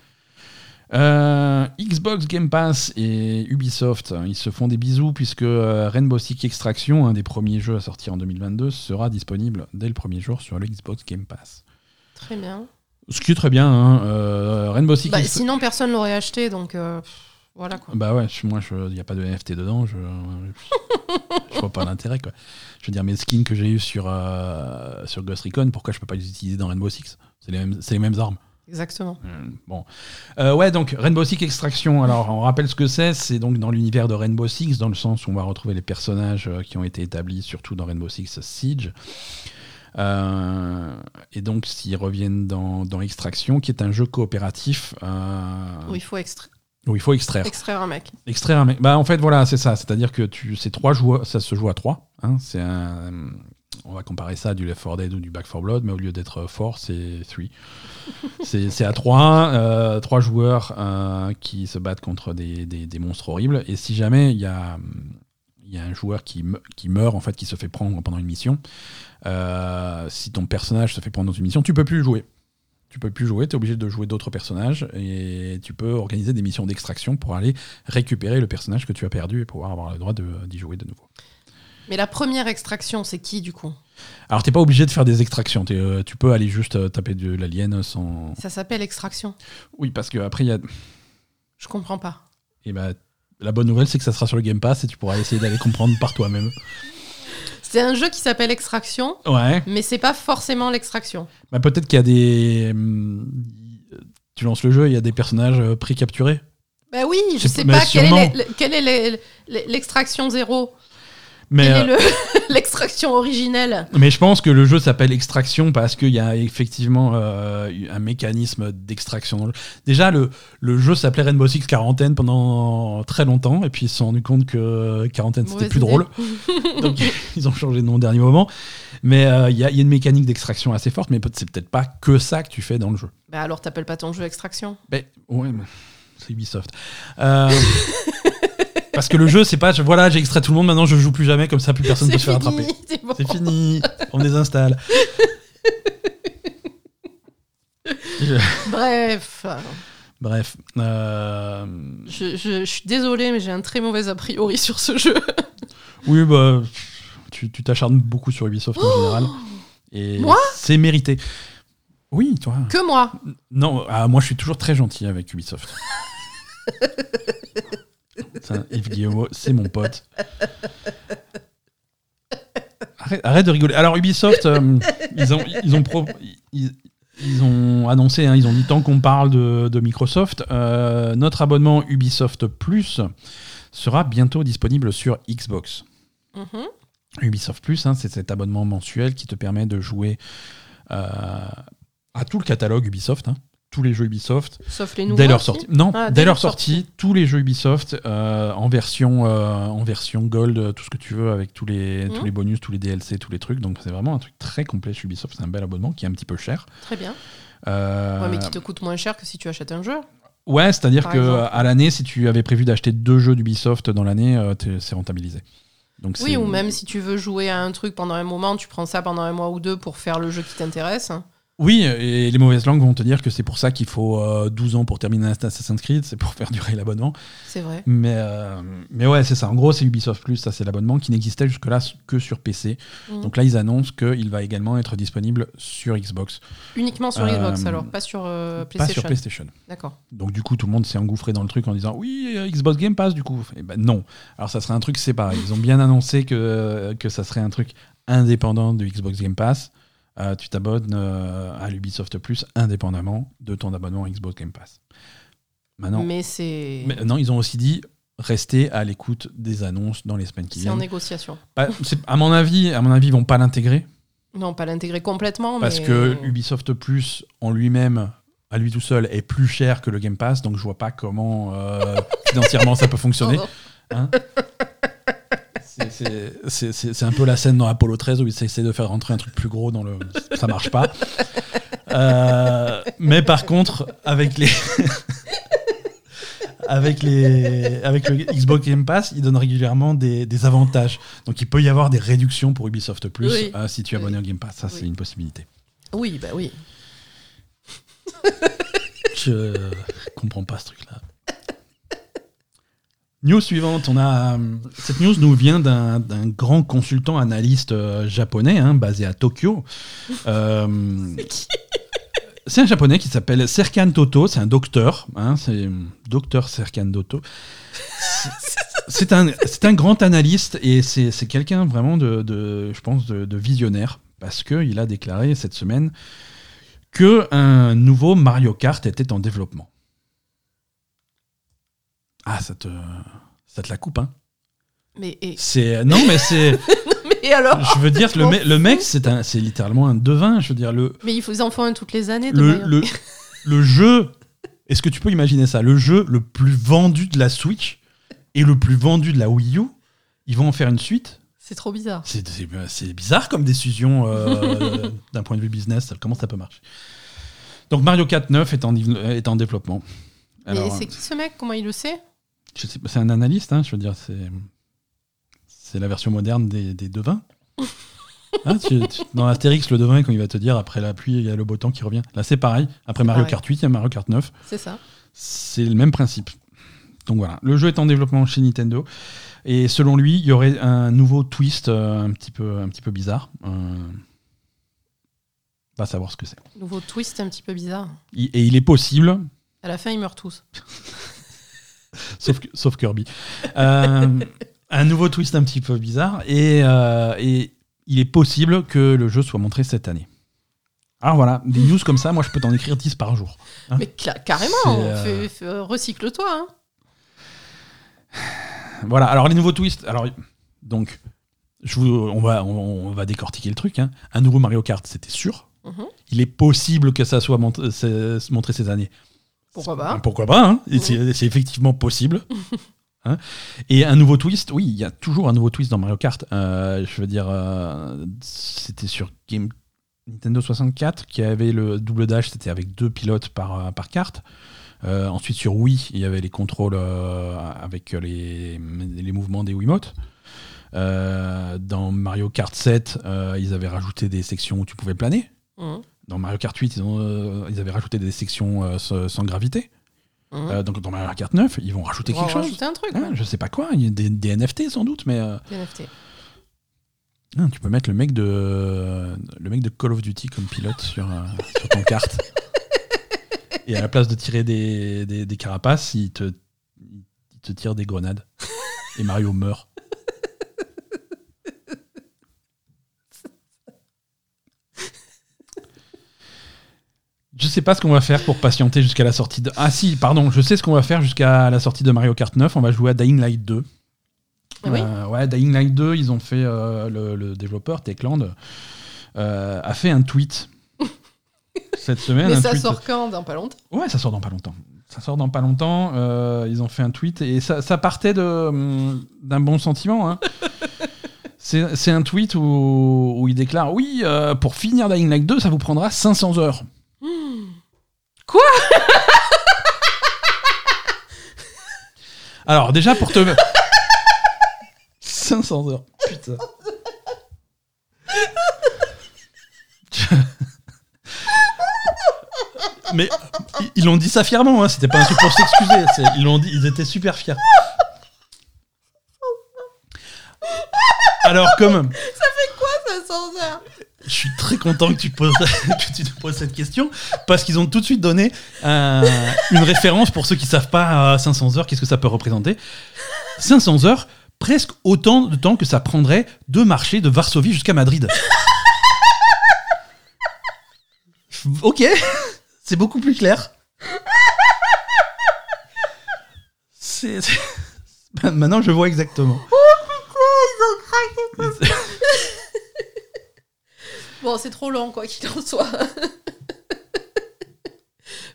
Euh, Xbox Game Pass et Ubisoft, hein, ils se font des bisous puisque euh, Rainbow Six Extraction, un des premiers jeux à sortir en 2022, sera disponible dès le premier jour sur le Xbox Game Pass. Très bien. Ce qui est très bien, hein, euh, Rainbow Six Bah, sinon, personne l'aurait acheté, donc euh, voilà quoi. Bah ouais, moi, il n'y a pas de NFT dedans, je, je vois pas l'intérêt. quoi. Je veux dire, mes skins que j'ai eu sur, euh, sur Ghost Recon, pourquoi je peux pas les utiliser dans Rainbow Six? C'est les, mêmes- c'est les mêmes armes. Exactement. Bon. Euh, ouais, donc Rainbow Six Extraction. Alors, on rappelle ce que c'est. C'est donc dans l'univers de Rainbow Six, dans le sens où on va retrouver les personnages euh, qui ont été établis, surtout dans Rainbow Six Siege. Euh, et donc, s'ils reviennent dans, dans Extraction, qui est un jeu coopératif euh, Où il faut extra- où il faut extraire. extraire un mec. Extraire un mec. Bah, en fait, voilà, c'est ça. C'est-à-dire que tu, c'est trois joueurs, ça se joue à trois. hein. C'est un, on va comparer ça à du Left 4 Dead ou du Back 4 Blood, mais au lieu d'être 4, c'est 3. <laughs> c'est, c'est à trois, euh, trois joueurs euh, qui se battent contre des, des- des monstres horribles. Et si jamais il y a, y a un joueur qui, me- qui meurt, en fait, qui se fait prendre pendant une mission, si ton personnage se fait prendre dans une mission, tu peux plus jouer. Tu peux plus jouer, tu es obligé de jouer d'autres personnages et tu peux organiser des missions d'extraction pour aller récupérer le personnage que tu as perdu et pouvoir avoir le droit d'y jouer de nouveau. Mais la première extraction, c'est qui du coup? Alors t'es pas obligé de faire des extractions, t'es, euh, tu peux aller juste euh, taper de l'alien sans... Ça s'appelle extraction. Oui, parce qu'après il y a... Je comprends pas. Et bah, la bonne nouvelle c'est que ça sera sur le Game Pass et tu pourras essayer d'aller comprendre par toi-même. C'est un jeu qui s'appelle Extraction, Ouais, mais c'est pas forcément l'extraction. bah, peut-être qu'il y a des... hum, Tu lances le jeu, il y a des personnages euh, pré-capturés. Bah oui, je sais pas- mais quelle est, l'extraction zéro. Mais, euh, le- <laughs> l'extraction originelle Mais je pense que le jeu s'appelle Extraction parce qu'il y a effectivement euh, un mécanisme d'extraction. dans le- Déjà, le, le jeu s'appelait Rainbow Six Quarantaine pendant très longtemps, et puis ils se sont rendus compte que Quarantaine c'était plus idée. drôle. <laughs> Donc ils ont changé de nom au dernier moment. Mais euh, il y, a- il y a une mécanique d'extraction assez forte, mais c'est peut-être pas que ça que tu fais dans le jeu. Bah alors t'appelles pas ton jeu extraction? Ben, ouais, mais c'est Ubisoft. Euh, <laughs> parce que le jeu, c'est pas je- voilà, j'ai extrait tout le monde, maintenant je joue plus jamais, comme ça plus personne peut C'est se faire attraper. c'est bon. Fini, on désinstalle. Je- <laughs> Bref, Bref. euh, je, je- je suis désolée, mais j'ai un très mauvais a priori sur ce jeu. <laughs> Oui, bah, tu t'acharnes beaucoup sur Ubisoft en général. Et Moi? C'est mérité. Oui, toi. Que moi? Non, ah, moi je suis toujours très gentil avec Ubisoft. <laughs> Putain, Yves Guillemot, c'est mon pote. Arrête, arrête de rigoler. Alors Ubisoft, euh, ils, ont, ils, ont pro- ils, ils ont annoncé, hein, ils ont dit tant qu'on parle de, de Microsoft, euh, notre abonnement Ubisoft Plus sera bientôt disponible sur Xbox. Mhm. Ubisoft Plus, hein, c'est cet abonnement mensuel qui te permet de jouer euh, à tout le catalogue Ubisoft, hein, tous les jeux Ubisoft, Sauf les nouveaux. dès leur sortie. Non, Ah, dès, dès leur sortie, tous les jeux Ubisoft euh, en version euh, en version Gold, euh, tout ce que tu veux avec tous les Mhm. tous les bonus, tous les DLC, tous les trucs. Donc c'est vraiment un truc très complet chez Ubisoft. C'est un bel abonnement qui est un petit peu cher. Très bien. Euh, Ouais, mais qui te coûte moins cher que si tu achètes un jeu. Ouais, c'est-à-dire que exemple. à l'année, si tu avais prévu d'acheter deux jeux d'Ubisoft dans l'année, c'est rentabilisé. Donc Oui, ou même si tu veux jouer à un truc pendant un moment, tu prends ça pendant un mois ou deux pour faire le jeu qui t'intéresse. Oui, et les mauvaises langues vont te dire que c'est pour ça qu'il faut euh, 12 ans pour terminer Assassin's Creed, c'est pour <laughs> faire durer l'abonnement. C'est vrai. Mais, euh, mais ouais, c'est ça. En gros, c'est Ubisoft Plus, ça c'est l'abonnement qui n'existait jusque-là que sur PC. Mhm. Donc là, ils annoncent qu'il va également être disponible sur Xbox, Uniquement sur Euh, Xbox alors, pas sur euh, pas sur PlayStation. PlayStation. D'accord. Donc du coup, tout le monde s'est engouffré dans le truc en disant oui, euh, Xbox Game Pass du coup. Et ben non. Alors ça serait un truc séparé. Ils ont bien annoncé que, que ça serait un truc indépendant de Xbox Game Pass. Euh, tu t'abonnes euh, à l'Ubisoft Plus indépendamment de ton abonnement à Xbox Game Pass. Maintenant, Mais c'est mais non, ils ont aussi dit rester à l'écoute des annonces dans les semaines qui c'est en viennent. négociation. Pas- à mon avis, à mon avis, ils vont pas l'intégrer Non, pas l'intégrer complètement, parce mais que Ubisoft Plus en lui-même, à lui tout seul, est plus cher que le Game Pass. Donc je vois pas comment euh, <laughs> financièrement ça peut fonctionner. Oh, C'est- un peu la scène dans Apollo 13 où ils essaient de faire rentrer un truc plus gros dans le. Ça marche pas. Euh, mais par contre, avec les. <laughs> avec, les, avec le Xbox Game Pass, ils donnent régulièrement des, des avantages. Donc il peut y avoir des réductions pour Ubisoft Plus Oui. euh, si tu es abonné au Game Pass. Ça, c'est une possibilité. Oui, bah oui. Je comprends pas ce truc-là. News suivante, on a euh, cette news nous vient d'un grand consultant analyste euh, japonais hein, basé à Tokyo. Euh, <laughs> c'est un japonais qui s'appelle Serkan Toto, c'est un docteur, hein, c'est docteur Serkan Toto. C'est- un, un grand analyste et c'est c'est quelqu'un vraiment de, de- je pense, de, de visionnaire parce qu'il a déclaré cette semaine que un nouveau Mario Kart était en développement. Ah, ça te, ça te la coupe, hein Mais, et, C'est non, mais c'est, <laughs> mais alors je veux dire le, me- le mec, c'est un, c'est littéralement un devin. Je veux dire le, Mais ils font- ils en font un toutes les années de le, Mario. le, <laughs> le jeu. Est-ce que tu peux imaginer ça? Le jeu le plus vendu de la Switch et le plus vendu de la Wii U, ils vont en faire une suite? C'est trop bizarre. C'est bizarre comme décision euh, <laughs> d'un point de vue business. Comment ça peut marcher? Donc Mario Kart 9 est en, est en développement. Mais c'est qui ce mec? Comment il le sait? C'est un analyste, hein, je veux dire, c'est c'est la version moderne des, des devins. <laughs> Hein, tu- tu- dans Astérix, le devin, quand il va te dire après la pluie, il y a le beau temps qui revient. Là, c'est pareil. Après Mario pareil. Kart 8, il y a Mario Kart 9. C'est ça. C'est le même principe. Donc voilà, le jeu est en développement chez Nintendo. Et selon lui, il y aurait un nouveau twist euh, un, petit peu, un petit peu bizarre. Euh, va savoir ce que c'est. Nouveau twist un petit peu bizarre. Il- Et il est possible, À la fin, ils meurent tous. <laughs> <laughs> sauf, Kirby. Euh, un nouveau twist un petit peu bizarre. Et, euh, et il est possible que le jeu soit montré cette année. Alors voilà, des news comme ça, moi je peux t'en écrire 10 par jour. Hein Mais carrément, euh, recycle-toi. hein. Voilà, alors les nouveaux twists. Alors, donc, je vous, on, va, on, on va décortiquer le truc. hein. Un nouveau Mario Kart, c'était sûr. Mhm. Il est possible que ça soit mont- c'est- montré ces années. Pourquoi pas Pourquoi pas hein. C'est effectivement possible. <laughs> Hein. Et un nouveau twist, oui, il y a toujours un nouveau twist dans Mario Kart. Euh, je veux dire, euh, c'était sur Game Nintendo 64 qui avait le double dash, c'était avec deux pilotes par, euh, par carte. Euh, ensuite sur Wii, il y avait les contrôles avec les, les mouvements des Wiimotes. Dans Mario Kart 7, euh, ils avaient rajouté des sections où tu pouvais planer. Mhm. Dans Mario Kart 8, ils, ont, euh, ils avaient rajouté des sections euh, sans, gravité. Mhm. Euh, donc dans Mario Kart 9, ils vont rajouter quelque chose. rajouter un truc. Ouais. je sais pas quoi, il y a des, des NFT sans doute, mais euh, Des NFT. hein, tu peux mettre le mec de le mec de Call of Duty comme pilote sur, euh, sur ton carte. Et à la place de tirer des, des, des carapaces, il te, il te tire des grenades. Et Mario meurt. Je sais pas ce qu'on va faire pour patienter jusqu'à la sortie de. Ah si, pardon, je sais ce qu'on va faire jusqu'à la sortie de Mario Kart 9. On va jouer à Dying Light 2. Ah oui Euh, ouais, Dying Light 2, ils ont fait euh, le, le développeur Techland euh, a fait un tweet <laughs> cette semaine. Mais ça tweet- sort quand? Dans pas longtemps? Ouais, ça sort dans pas longtemps. Ça sort dans pas longtemps. ils ont fait un tweet et ça, ça partait de, hum, d'un bon sentiment. hein. <laughs> C'est, un tweet où, où il déclare Oui, pour finir Dying Light 2, ça vous prendra 500 heures. Alors, déjà, pour te. <laughs> 500 heures. Putain. <laughs> Mais ils- l'ont dit ça fièrement, hein. c'était pas un truc pour s'excuser. c'est- Ils l'ont dit, ils étaient super fiers. <laughs> Alors, comme Quoi, 500 heures je suis très content que tu, poses, <laughs> que tu te poses cette question, parce qu'ils ont tout de suite donné un- une référence pour ceux qui savent pas à 500 heures, qu'est-ce que ça peut représenter? 500 heures, presque autant de temps que ça prendrait de marcher de Varsovie jusqu'à Madrid. Ok, c'est beaucoup plus clair. C'est- <laughs> Maintenant, je vois exactement. <laughs> Bon, c'est trop long, quoi qu'il en soit. <laughs>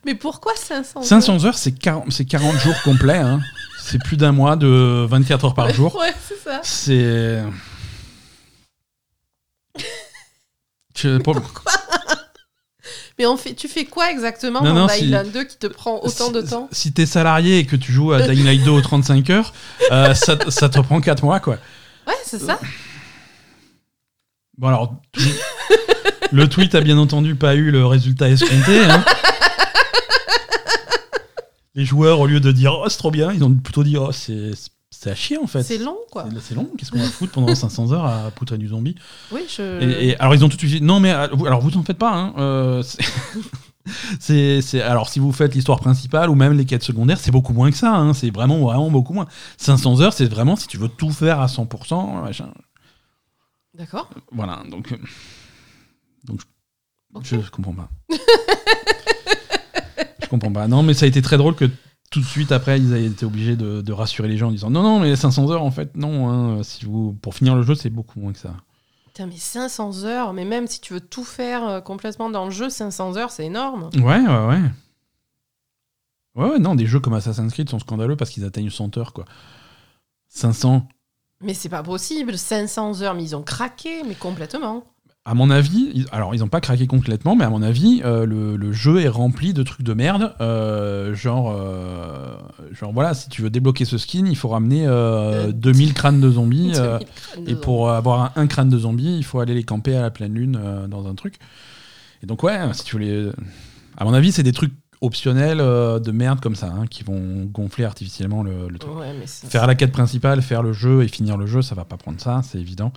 Mais pourquoi 500 heures 500 heures, c'est 40, c'est 40 jours complets. hein. C'est plus d'un mois de 24 heures par jour. Ouais, c'est ça. C'est. Pour- <laughs> Mais on fait, tu fais quoi exactement Non, dans non, si- Dying Light 2 qui te prend autant de si- temps Si t'es salarié et que tu joues à Dying Light 2 aux 35 heures, euh, ça te prend 4 mois, quoi. Ouais, c'est ça. Bon, alors. <laughs> Le tweet a bien entendu pas eu le résultat escompté. hein. Les joueurs, au lieu de dire oh, c'est trop bien, ils ont plutôt dit oh, c'est c'est à chier en fait. C'est long, quoi. C'est- long, qu'est-ce qu'on va foutre pendant 500 heures à poutrer du zombie Oui, je. Et, et alors ils ont tout de suite dit non mais euh, vous- alors vous en faites pas hein, euh, <laughs> c'est- alors si vous faites l'histoire principale ou même les quêtes secondaires c'est beaucoup moins que ça hein, c'est vraiment vraiment beaucoup moins 500 heures c'est vraiment si tu veux tout faire à 100% machin. D'accord. voilà donc euh, donc je, je comprends pas <laughs> je comprends pas non mais ça a été très drôle que tout de suite après ils aient été obligés de, de rassurer les gens en disant non non mais 500 heures en fait non hein, si vous pour finir le jeu c'est beaucoup moins que ça Putain, mais 500 heures, mais même si tu veux tout faire euh, complètement dans le jeu, 500 heures, c'est énorme. Ouais, ouais, ouais. Ouais, ouais, non, des jeux comme Assassin's Creed sont scandaleux parce qu'ils atteignent 100 heures, quoi. 500. Mais c'est pas possible, 500 heures, mais ils ont craqué, mais complètement. À mon avis, ils- alors ils n'ont pas craqué complètement, mais à mon avis, euh, le, le jeu est rempli de trucs de merde. euh, genre, euh, genre, voilà, si tu veux débloquer ce skin, il faut ramener euh, Euh, 2000 crânes de zombies. <laughs> 2000 crânes de et pour avoir un, un crâne de zombie, il faut aller les camper à la pleine lune dans un truc. Et donc, ouais, si tu voulais. À mon avis, c'est des trucs optionnels euh, de merde comme ça, hein, qui vont gonfler artificiellement le, le truc. Ouais, mais Faire la quête principale, faire le jeu et finir le jeu, ça va pas prendre ça, c'est évident.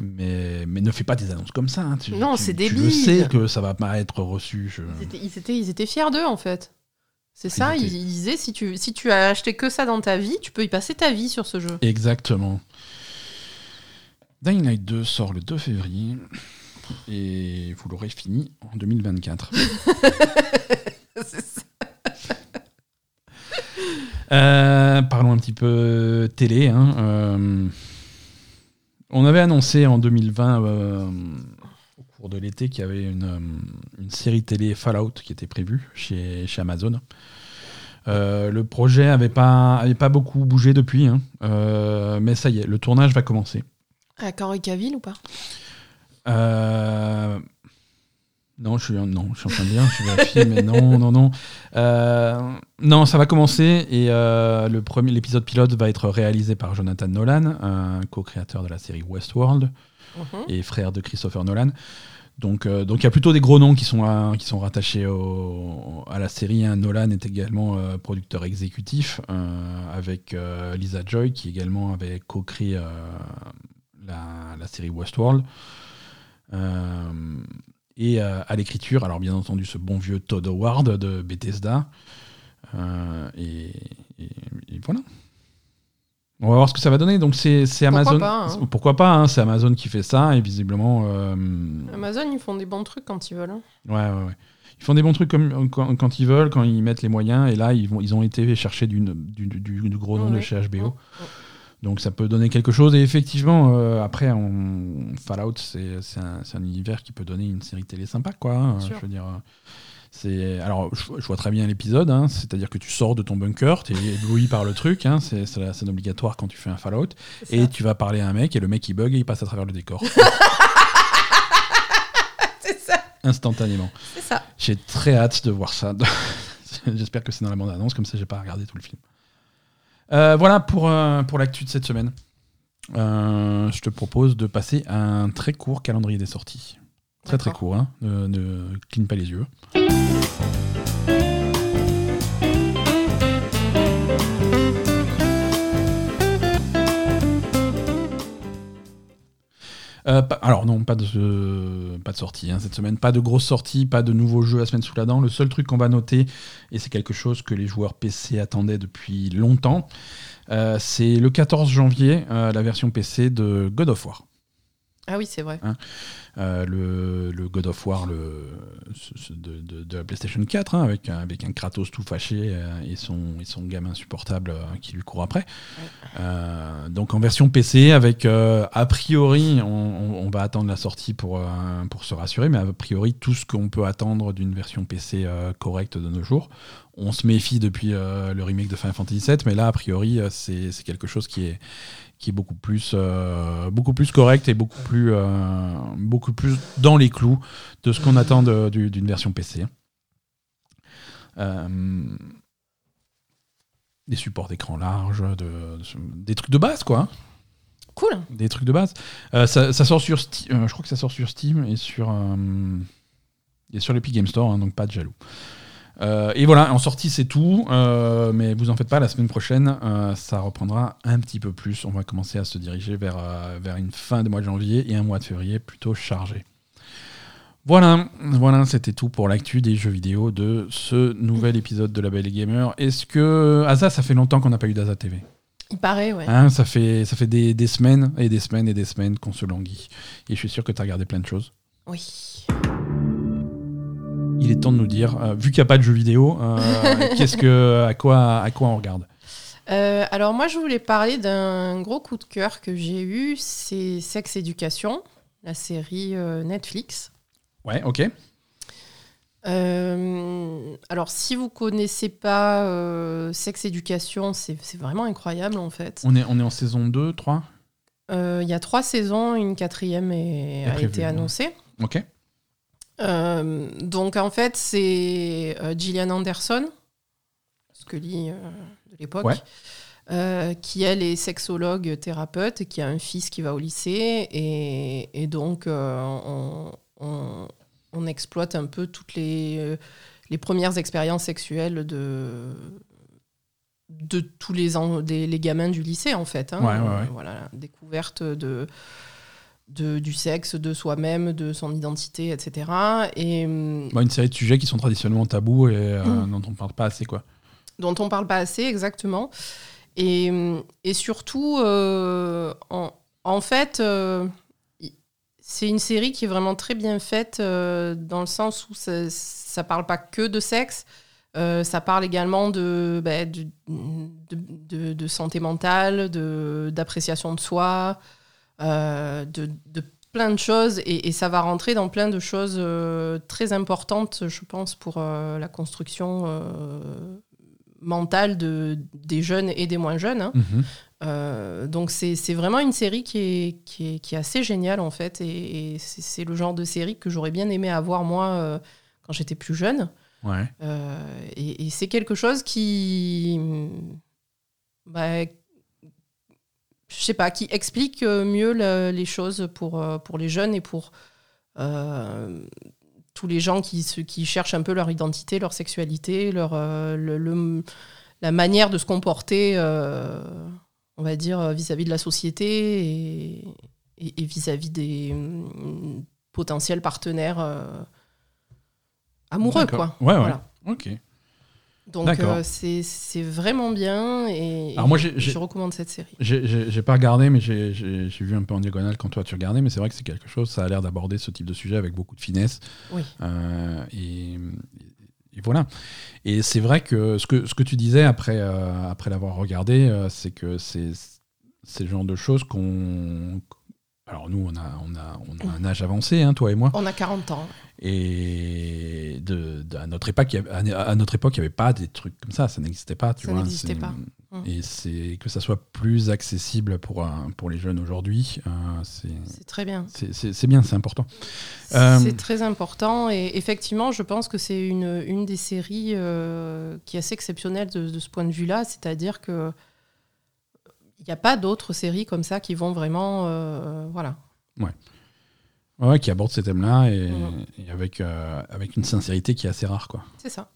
Mais, mais ne fais pas des annonces comme ça. hein. Tu, Non, c'est débile. sais que ça va pas être reçu. je- Ils étaient, ils étaient, ils étaient fiers d'eux, en fait. C'est ça, ils disaient si tu, si tu as acheté que ça dans ta vie, tu peux y passer ta vie sur ce jeu. Exactement. Dying Light 2 sort le 2 février et vous l'aurez fini en 2024. <laughs> <laughs> C'est ça. Euh, parlons un petit peu télé. hein. Euh, on avait annoncé en 2020, euh, au cours de l'été, qu'il y avait une, une série télé Fallout qui était prévue chez, chez Amazon. Euh, le projet avait pas, avait pas beaucoup bougé depuis, hein. Euh, mais ça y est, le tournage va commencer. Avec Henri Cavill ou pas? Euh, Non, je suis, non, je suis en train de dire, je vérifie, mais non, non, non. Euh, non, ça va commencer et euh, le premier, l'épisode pilote va être réalisé par Jonathan Nolan, un co-créateur de la série Westworld Mhm. et frère de Christopher Nolan. Donc, euh, donc il y a plutôt des gros noms qui sont, à- qui sont rattachés au- à la série. hein. Nolan est également euh, producteur exécutif euh, avec Lisa Joy qui également avait co-créé la, la série Westworld. Et euh, à l'écriture, alors bien entendu ce bon vieux Todd Howard de Bethesda. Euh, et, et- et voilà. On va voir ce que ça va donner. Donc c'est Pourquoi Amazon. pas, hein. Pourquoi pas hein, C'est Amazon qui fait ça et visiblement. euh, Amazon, ils font des bons trucs quand ils veulent. hein. Ouais, ouais, ouais. Ils font des bons trucs comme, quand, quand ils veulent, quand ils mettent les moyens. Et là, ils, vont, ils ont été chercher du, du, du- du gros nom de chez HBO. Ouais. Donc ça peut donner quelque chose. Et effectivement, euh, après, on, Fallout, c'est un, un univers qui peut donner une série télé sympa, quoi. hein. Je veux dire. euh, C'est alors, je, je vois très bien l'épisode. hein. C'est-à-dire que tu sors de ton bunker, tu es ébloui par le truc. hein. C'est c'est la scène obligatoire quand tu fais un Fallout. Et tu vas parler à un mec et le mec il bug et il passe à travers le décor <laughs> C'est ça. instantanément. C'est ça. J'ai très hâte de voir ça. <laughs> J'espère que c'est dans la bande-annonce, comme ça j'ai pas regardé tout le film. Euh, voilà pour, euh, pour l'actu de cette semaine. Euh, je te propose de passer à un très court calendrier des sorties. Très très court, hein. ne, ne cligne pas les yeux. Euh, alors non, pas de, pas de sortie hein, cette semaine, pas de grosse sortie, pas de nouveaux jeux à semaine sous la dent. Le seul truc qu'on va noter, et c'est quelque chose que les joueurs PC attendaient depuis longtemps, euh, c'est le 14 janvier, euh, la version PC de God of War. Ah oui, c'est vrai. Euh, le, le God of War le, de, de- de la PlayStation 4, hein, avec, un- avec un Kratos tout fâché euh, et, son, et son gamin insupportable euh, qui lui court après. Donc en version PC, avec a priori, on, on- on va attendre la sortie pour, pour se rassurer, mais a priori tout ce qu'on peut attendre d'une version PC correcte de nos jours. On se méfie depuis le remake de Final Fantasy VII, mais là, a priori, c'est quelque chose qui est, qui est beaucoup plus, euh, beaucoup plus correct et beaucoup plus, euh, beaucoup plus dans les clous de ce qu'on attend du- d'une version PC. Euh, des supports d'écran large, de, des trucs de base, quoi. hein. Cool. Des trucs de base. Euh, ça, ça sort sur Steam, je crois que ça sort sur Steam et sur, et sur l'Epic Game Store, hein, donc pas de jaloux. Euh, et voilà, en sortie c'est tout, euh, mais vous en faites pas, la semaine prochaine euh, ça reprendra un petit peu plus. On va commencer à se diriger vers, euh, vers une fin de mois de janvier et un mois de février plutôt chargé. Voilà, voilà c'était tout pour l'actu des jeux vidéo de ce nouvel épisode de La Belle et Gamer. Est-ce que. Asa, ça fait longtemps qu'on n'a pas eu d'Asa TV. Il paraît, ouais. Hein, ça fait, ça fait des, des semaines et des semaines et des semaines qu'on se languit. Et je suis sûr que tu as regardé plein de choses. Oui. Il est temps de nous dire, euh, vu qu'il n'y a pas de jeux vidéo, euh, <laughs> qu'est-ce que, à, quoi, à quoi on regarde Euh, alors moi, je voulais parler d'un gros coup de cœur que j'ai eu, c'est Sex Education, la série Netflix. Ouais, ok. Euh, alors si vous connaissez pas euh, Sex Education, c'est c'est vraiment incroyable en fait. On est, on est en saison 2, 3 Euh, Il y a trois saisons, une quatrième est- Est a été ouais. annoncée. Ok. Euh, donc en fait, c'est euh, Gillian Anderson, Scully euh, de l'époque, Ouais. qui elle est sexologue thérapeute, et qui a un fils qui va au lycée, et, et donc on, on- on exploite un peu toutes les, les premières expériences sexuelles de de tous les, en- des, les gamins du lycée en fait. hein. Ouais, ouais, ouais. Voilà, découverte de de, du sexe, de soi-même, de son identité, etc. Et hum, Bon, une série de sujets qui sont traditionnellement tabous et euh, Mm. dont on ne parle pas assez, quoi. dont on parle pas assez, exactement. Et, hum, et surtout, euh, en, en fait, euh, c'est une série qui est vraiment très bien faite dans le sens où ça, ça parle pas que de sexe. ça parle également de, bah, de, de- de- santé mentale, de- d'appréciation de, soi, de, de plein de choses. Et, et ça va rentrer dans plein de choses euh, très importantes, je pense, pour euh, la construction euh, mentale de, des jeunes et des moins jeunes. hein. Mhm. Euh, donc c'est vraiment une série qui est, qui est, qui est assez géniale en fait et, et c'est c'est le genre de série que j'aurais bien aimé avoir moi euh, quand j'étais plus jeune. Ouais. Euh, et et c'est quelque chose qui, bah, je sais pas, qui explique euh, mieux le- les choses pour, euh, pour les jeunes et pour euh, tous les gens qui, qui cherchent un peu leur identité, leur sexualité, leur, euh, le- le- la manière de se comporter, euh, on va dire, vis-à-vis de la société et, vis-à-vis des hum, potentiels partenaires amoureux, quoi. Ouais, ouais. Voilà. Ok. Donc euh, c'est vraiment bien et, Alors moi, et je recommande cette série. J'ai- pas regardé, mais j'ai vu un peu en diagonale quand toi tu regardais, mais c'est vrai que c'est quelque chose, ça a l'air d'aborder ce type de sujet avec beaucoup de finesse. Oui. Euh, et, et voilà. Et c'est vrai que ce, que ce que tu disais après, euh, après l'avoir regardé, euh, c'est que c'est le genre de choses qu'on. Alors nous, on a, on a, on a un âge avancé, hein, toi et moi. On a 40 ans. Et de, de- à, notre époque, à notre époque, il n'y avait pas des trucs comme ça, ça n'existait pas. Tu Ça vois, n'existait pas. Mm. Et c'est que ça soit plus accessible pour, pour les jeunes aujourd'hui, euh, c'est très bien. c'est bien, c'est important. Euh, C'est très important et effectivement, je pense que c'est une, une des séries euh, qui est assez exceptionnelle de, de ce point de vue-là, c'est-à-dire que n'y a pas d'autres séries comme ça qui vont vraiment. euh, voilà. Ouais, qui aborde ces thèmes-là et, et avec, euh, avec une sincérité qui est assez rare. Quoi. C'est ça.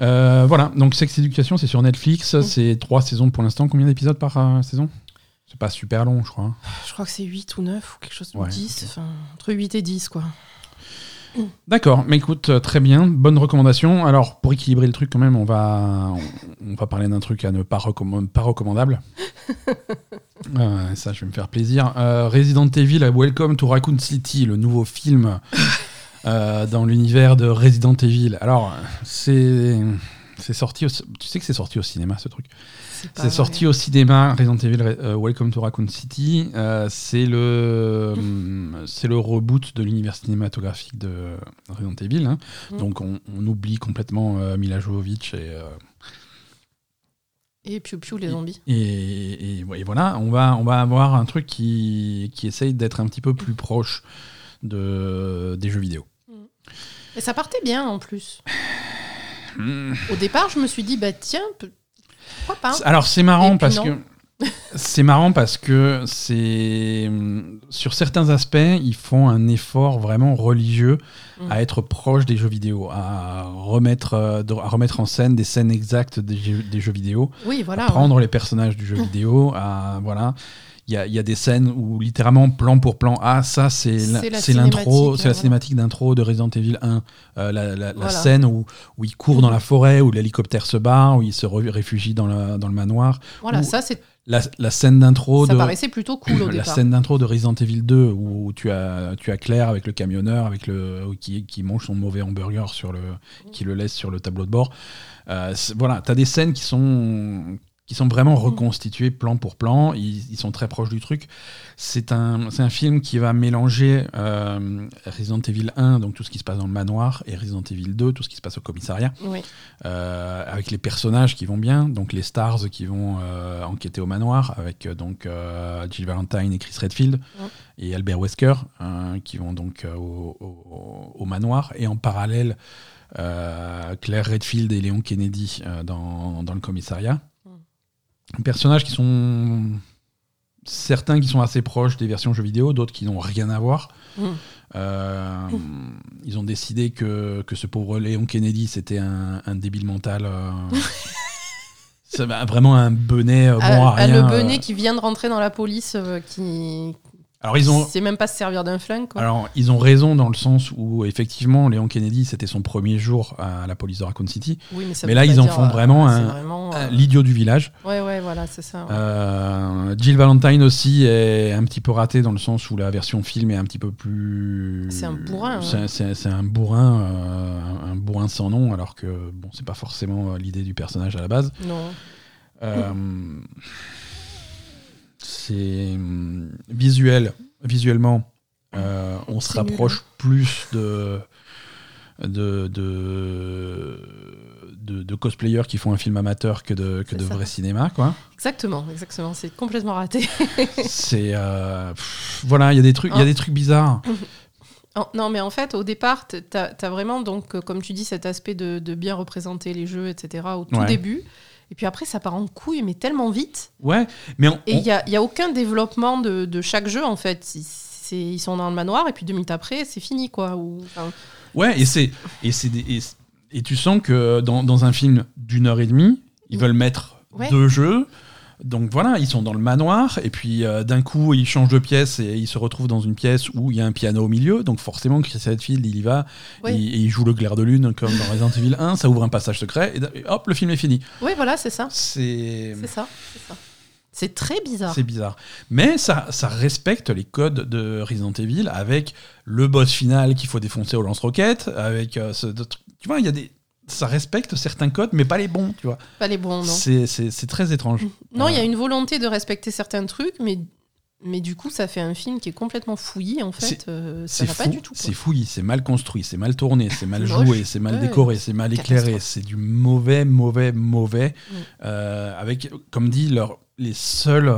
Euh, voilà, donc Sex Education, c'est sur Netflix. Mhm. C'est trois saisons pour l'instant. Combien d'épisodes par saison? C'est pas super long, je crois. Je crois que c'est 8 ou 9 ou quelque chose Ouais, 10. ok. Enfin, entre 8 et 10, quoi. D'accord, mais écoute, euh, très bien, bonne recommandation. Alors, pour équilibrer le truc, quand même, on va, on, on va parler d'un truc à ne pas, recomm- pas recommandable. <laughs> Euh, ça, je vais me faire plaisir. Euh, Resident Evil, Welcome to Raccoon City, le nouveau film <laughs> euh, dans l'univers de Resident Evil. Alors, c'est. C'est sorti au, tu sais que c'est sorti au cinéma ce truc? C'est sorti au cinéma Resident Evil euh, Welcome to Raccoon City. Euh, c'est le hum, c'est le reboot de l'univers cinématographique de Resident Evil. hein. Mm. Donc on, on oublie complètement euh, Mila Jovovich et, euh, Et Piu Piu, les zombies. et, et- et voilà. On va on va avoir un truc qui qui essaye d'être un petit peu plus proche de des jeux vidéo. Et ça partait bien en plus. Hmm. <sighs> Au départ, je me suis dit, bah tiens, pourquoi pas Alors <laughs> c'est marrant parce que c'est marrant parce que c'est sur certains aspects ils font un effort vraiment religieux Mm. à être proche des jeux vidéo, à remettre euh, à remettre en scène des scènes exactes des jeux, des jeux vidéo, Oui, voilà. à prendre les personnages du jeu <laughs> vidéo, à voilà. Il y a, il y a des scènes où littéralement plan pour plan, ah ça c'est l'intro, cinématique, c'est la cinématique d'intro de Resident Evil 1, Euh, la, la- la Voilà. scène où, où il court dans la forêt, où l'hélicoptère se barre, où il se réfugie dans, le- dans le manoir, Voilà, ça, c'est, la, la scène d'intro de paraissait plutôt cool au <clears throat> la départ. scène d'intro de Resident Evil 2 où tu as tu as Claire avec le camionneur avec le qui, qui mange son mauvais hamburger sur le qui le laisse sur le tableau de bord. Euh, voilà, tu as des scènes qui sont qui sont vraiment reconstituées plan pour plan, ils, ils sont très proches du truc. C'est un, un film qui va mélanger euh, Resident Evil 1, donc tout ce qui se passe dans le manoir, et Resident Evil 2, tout ce qui se passe au commissariat Oui. euh, avec les personnages qui vont bien, donc les stars qui vont euh, enquêter au manoir, avec donc Jill Valentine et Chris Redfield et Albert Wesker qui vont donc au, au- au manoir, et en parallèle Claire Redfield et Léon Kennedy dans, dans le commissariat. Personnages qui sont certains qui sont assez proches des versions jeux vidéo, d'autres qui n'ont rien à voir. Mm. Euh, ils ont décidé que, que ce pauvre Léon Kennedy, c'était un, un débile mental. euh, <laughs> c'est vraiment un benet euh, bon Ah, à ah, rien. le benet qui vient de rentrer dans la police, qui Alors ils ont, sait même pas se servir d'un flingue. Quoi. alors ils ont raison dans le sens où effectivement Léon Kennedy, c'était son premier jour à la police de Raccoon City. oui, mais ça mais là, ils en font euh, vraiment c'est Euh, L'idiot du village. Ouais, ouais, voilà, c'est ça. ouais. Euh, Jill Valentine aussi est un petit peu ratée dans le sens où la version film est un petit peu plus. C'est un bourrin, C'est ouais. c'est- c'est un bourrin, euh, un, bourrin sans nom, alors que bon, c'est pas forcément l'idée du personnage à la base. Non. Euh, c'est hum, visuel, visuellement, euh, on se rapproche plus de de, de, de, de cosplayers qui font un film amateur que de, que de ça. vrai cinéma, quoi. Exactement, exactement. C'est complètement raté. <laughs> C'est euh, voilà, il y a des trucs, y a Ah. des trucs bizarres. <laughs> Non, mais en fait, au départ, tu as, vraiment, donc, euh, comme tu dis, cet aspect de, de bien représenter les jeux, etc., au tout Ouais. début. Et puis après, ça part en couille, mais tellement vite. Ouais, mais on, Et il n'y a, y a aucun développement de, de chaque jeu, en fait. C'est- c'est- ils sont dans le manoir, et puis deux minutes après, c'est fini, quoi. Ou, enfin, ouais, et c'est et c'est des- et, et tu sens que dans, dans un film d'une heure et demie, ils Mm. veulent mettre Ouais. deux jeux. Donc voilà, ils sont dans le manoir et puis euh, d'un coup ils changent de pièce et ils se retrouvent dans une pièce où il y a un piano au milieu. Donc forcément Chris Redfield il y va Oui. et, et il joue le clair de lune comme dans Resident Evil 1. Ça ouvre un passage secret et, et hop le film est fini. ouais, voilà, c'est ça. C'est ça. C'est ça. C'est très bizarre. C'est bizarre. Mais ça, ça respecte les codes de Resident Evil avec le boss final qu'il faut défoncer au lance-roquettes, avec euh, ce- tu vois, il y a des ça respecte certains codes mais pas les bons, tu vois. Pas les bons, non. C'est très étrange. Non, il y a Euh, une volonté de respecter certains trucs, mais, mais du coup, ça fait un film qui est complètement fouillé, en fait. C'est- euh, ça C'est va pas du tout. c'est fouillis, c'est mal construit, c'est mal tourné, c'est mal <laughs> joué, c'est mal Ouais, décoré, c'est mal éclairé, c'est du mauvais, mauvais, mauvais. Mm. Euh, avec, comme dit, leur, les seules,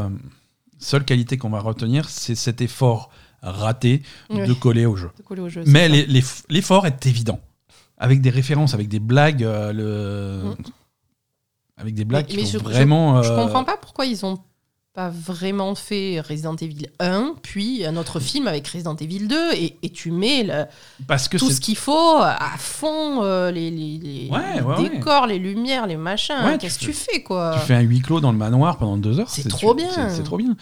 seules qualités qu'on va retenir, c'est cet effort raté de coller au jeu. De coller au jeu, Mais l'effort est évident. Avec des références, avec des blagues, euh, le... Avec des blagues Mais- mais qui je- sont vraiment. Je euh, comprends pas pourquoi ils ont pas vraiment fait Resident Evil 1, puis un autre film avec Resident Evil 2, et, et tu mets le, Parce que tout ce qu'il faut à fond, euh, les, les- les- Ouais, les ouais, ouais. décors, les lumières, les machins. Qu'est-ce que tu fais, quoi Tu fais un huis clos dans le manoir pendant deux heures. C'est trop tu- bien. C'est trop bien.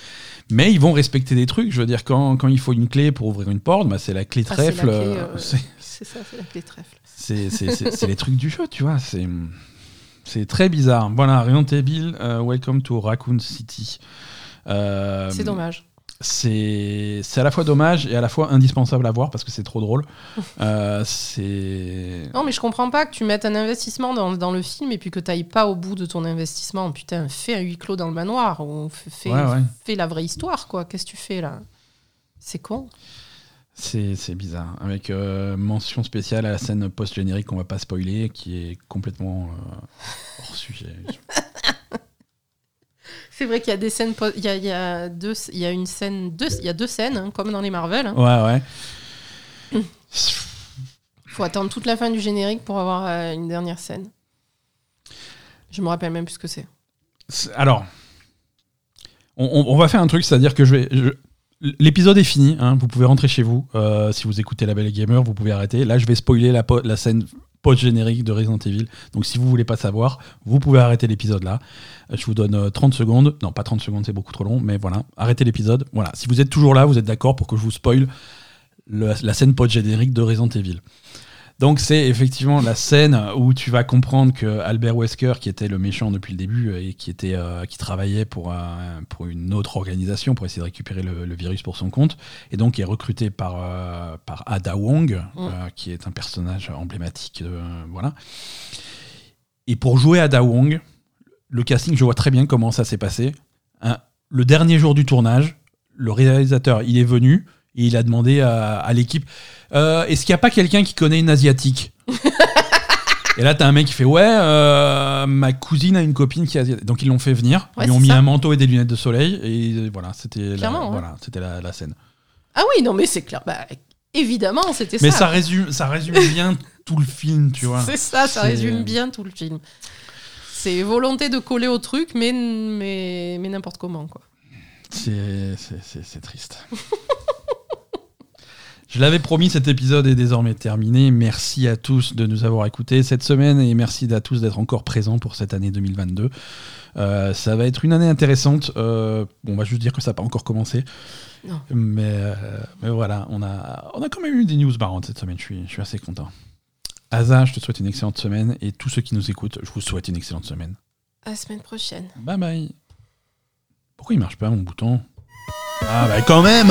Mais ils vont respecter des trucs. Je veux dire, quand, quand il faut une clé pour ouvrir une porte, bah, c'est la clé Ah, c'est trèfle. euh, euh, C'est ça, c'est la clé trèfle. C'est les trucs du jeu, tu vois. C'est c'est très bizarre. Voilà, Resident Evil, euh, Welcome to Raccoon City. Euh, C'est dommage. C'est à la fois dommage et à la fois indispensable à voir parce que c'est trop drôle. <laughs> Euh, c'est. Non, mais je comprends pas que tu mettes un investissement dans, dans le film et puis que tu n'ailles pas au bout de ton investissement. Putain, fais un huis clos dans le manoir Ouais, ouais. fais la vraie histoire, quoi. Qu'est-ce que tu fais là? C'est con. C'est bizarre. Avec euh, mention spéciale à la scène post-générique qu'on va pas spoiler, qui est complètement euh, hors sujet. <laughs> C'est vrai qu'il y a des scènes. Il y a, il y a deux, il y a une scène, deux, il y a deux scènes, hein, comme dans les Marvel. hein. Ouais, ouais. faut attendre toute la fin du générique pour avoir euh, une dernière scène. Je me rappelle même plus ce que c'est. C'est- Alors, on, on- on va faire un truc, c'est-à-dire que je vais. je- L'épisode est fini, hein, vous pouvez rentrer chez vous. Euh, si vous écoutez La Belle Gamer, vous pouvez arrêter. Là, je vais spoiler la, scène post-générique de Resident Evil. Donc, si vous voulez pas savoir, vous pouvez arrêter l'épisode là. Euh, Je vous donne euh, 30 secondes. Non, pas 30 secondes, c'est beaucoup trop long, mais voilà. Arrêtez l'épisode. Voilà. Si vous êtes toujours là, vous êtes d'accord pour que je vous spoil la scène post-générique de Resident Evil. Donc c'est effectivement la scène où tu vas comprendre que Albert Wesker, qui était le méchant depuis le début euh, et qui était euh, qui travaillait pour un- pour une autre organisation pour essayer de récupérer le, le virus pour son compte, et donc est recruté par euh, par Ada Wong, euh, qui est un personnage emblématique, euh, voilà. Et pour jouer Ada Wong, le casting, je vois très bien comment ça s'est passé. Le dernier jour du tournage, le réalisateur, il est venu il a demandé à, à l'équipe euh, Est-ce qu'il n'y a pas quelqu'un qui connaît une asiatique <laughs> Et là, t'as un mec qui fait Ouais, euh, ma cousine a une copine qui est asiatique. Donc ils l'ont fait venir, Ouais, ils lui ont mis ça. un manteau et des lunettes de soleil, et voilà, c'était la, ouais. voilà, la, la scène. Ah oui, non, mais c'est clair. Bah, évidemment, c'était Mais ça. ça résume, ça résume bien <laughs> tout le film, tu vois. C'est ça, ça résume bien tout le film. C'est volonté de coller au truc, mais, mais, mais n'importe comment, quoi. C'est triste. <laughs> Je l'avais promis, cet épisode est désormais terminé. Merci à tous de nous avoir écoutés cette semaine et merci à tous d'être encore présents pour cette année 2022. Euh, ça va être une année intéressante. Euh, on va juste dire que ça n'a pas encore commencé. Non. Mais, euh, mais voilà, on a, on a quand même eu des news marrantes cette semaine. Je suis, je suis assez content. Asa, je te souhaite une excellente semaine et tous ceux qui nous écoutent, je vous souhaite une excellente semaine. À la semaine prochaine. Bye bye. Pourquoi il marche pas mon bouton? Ah bah quand même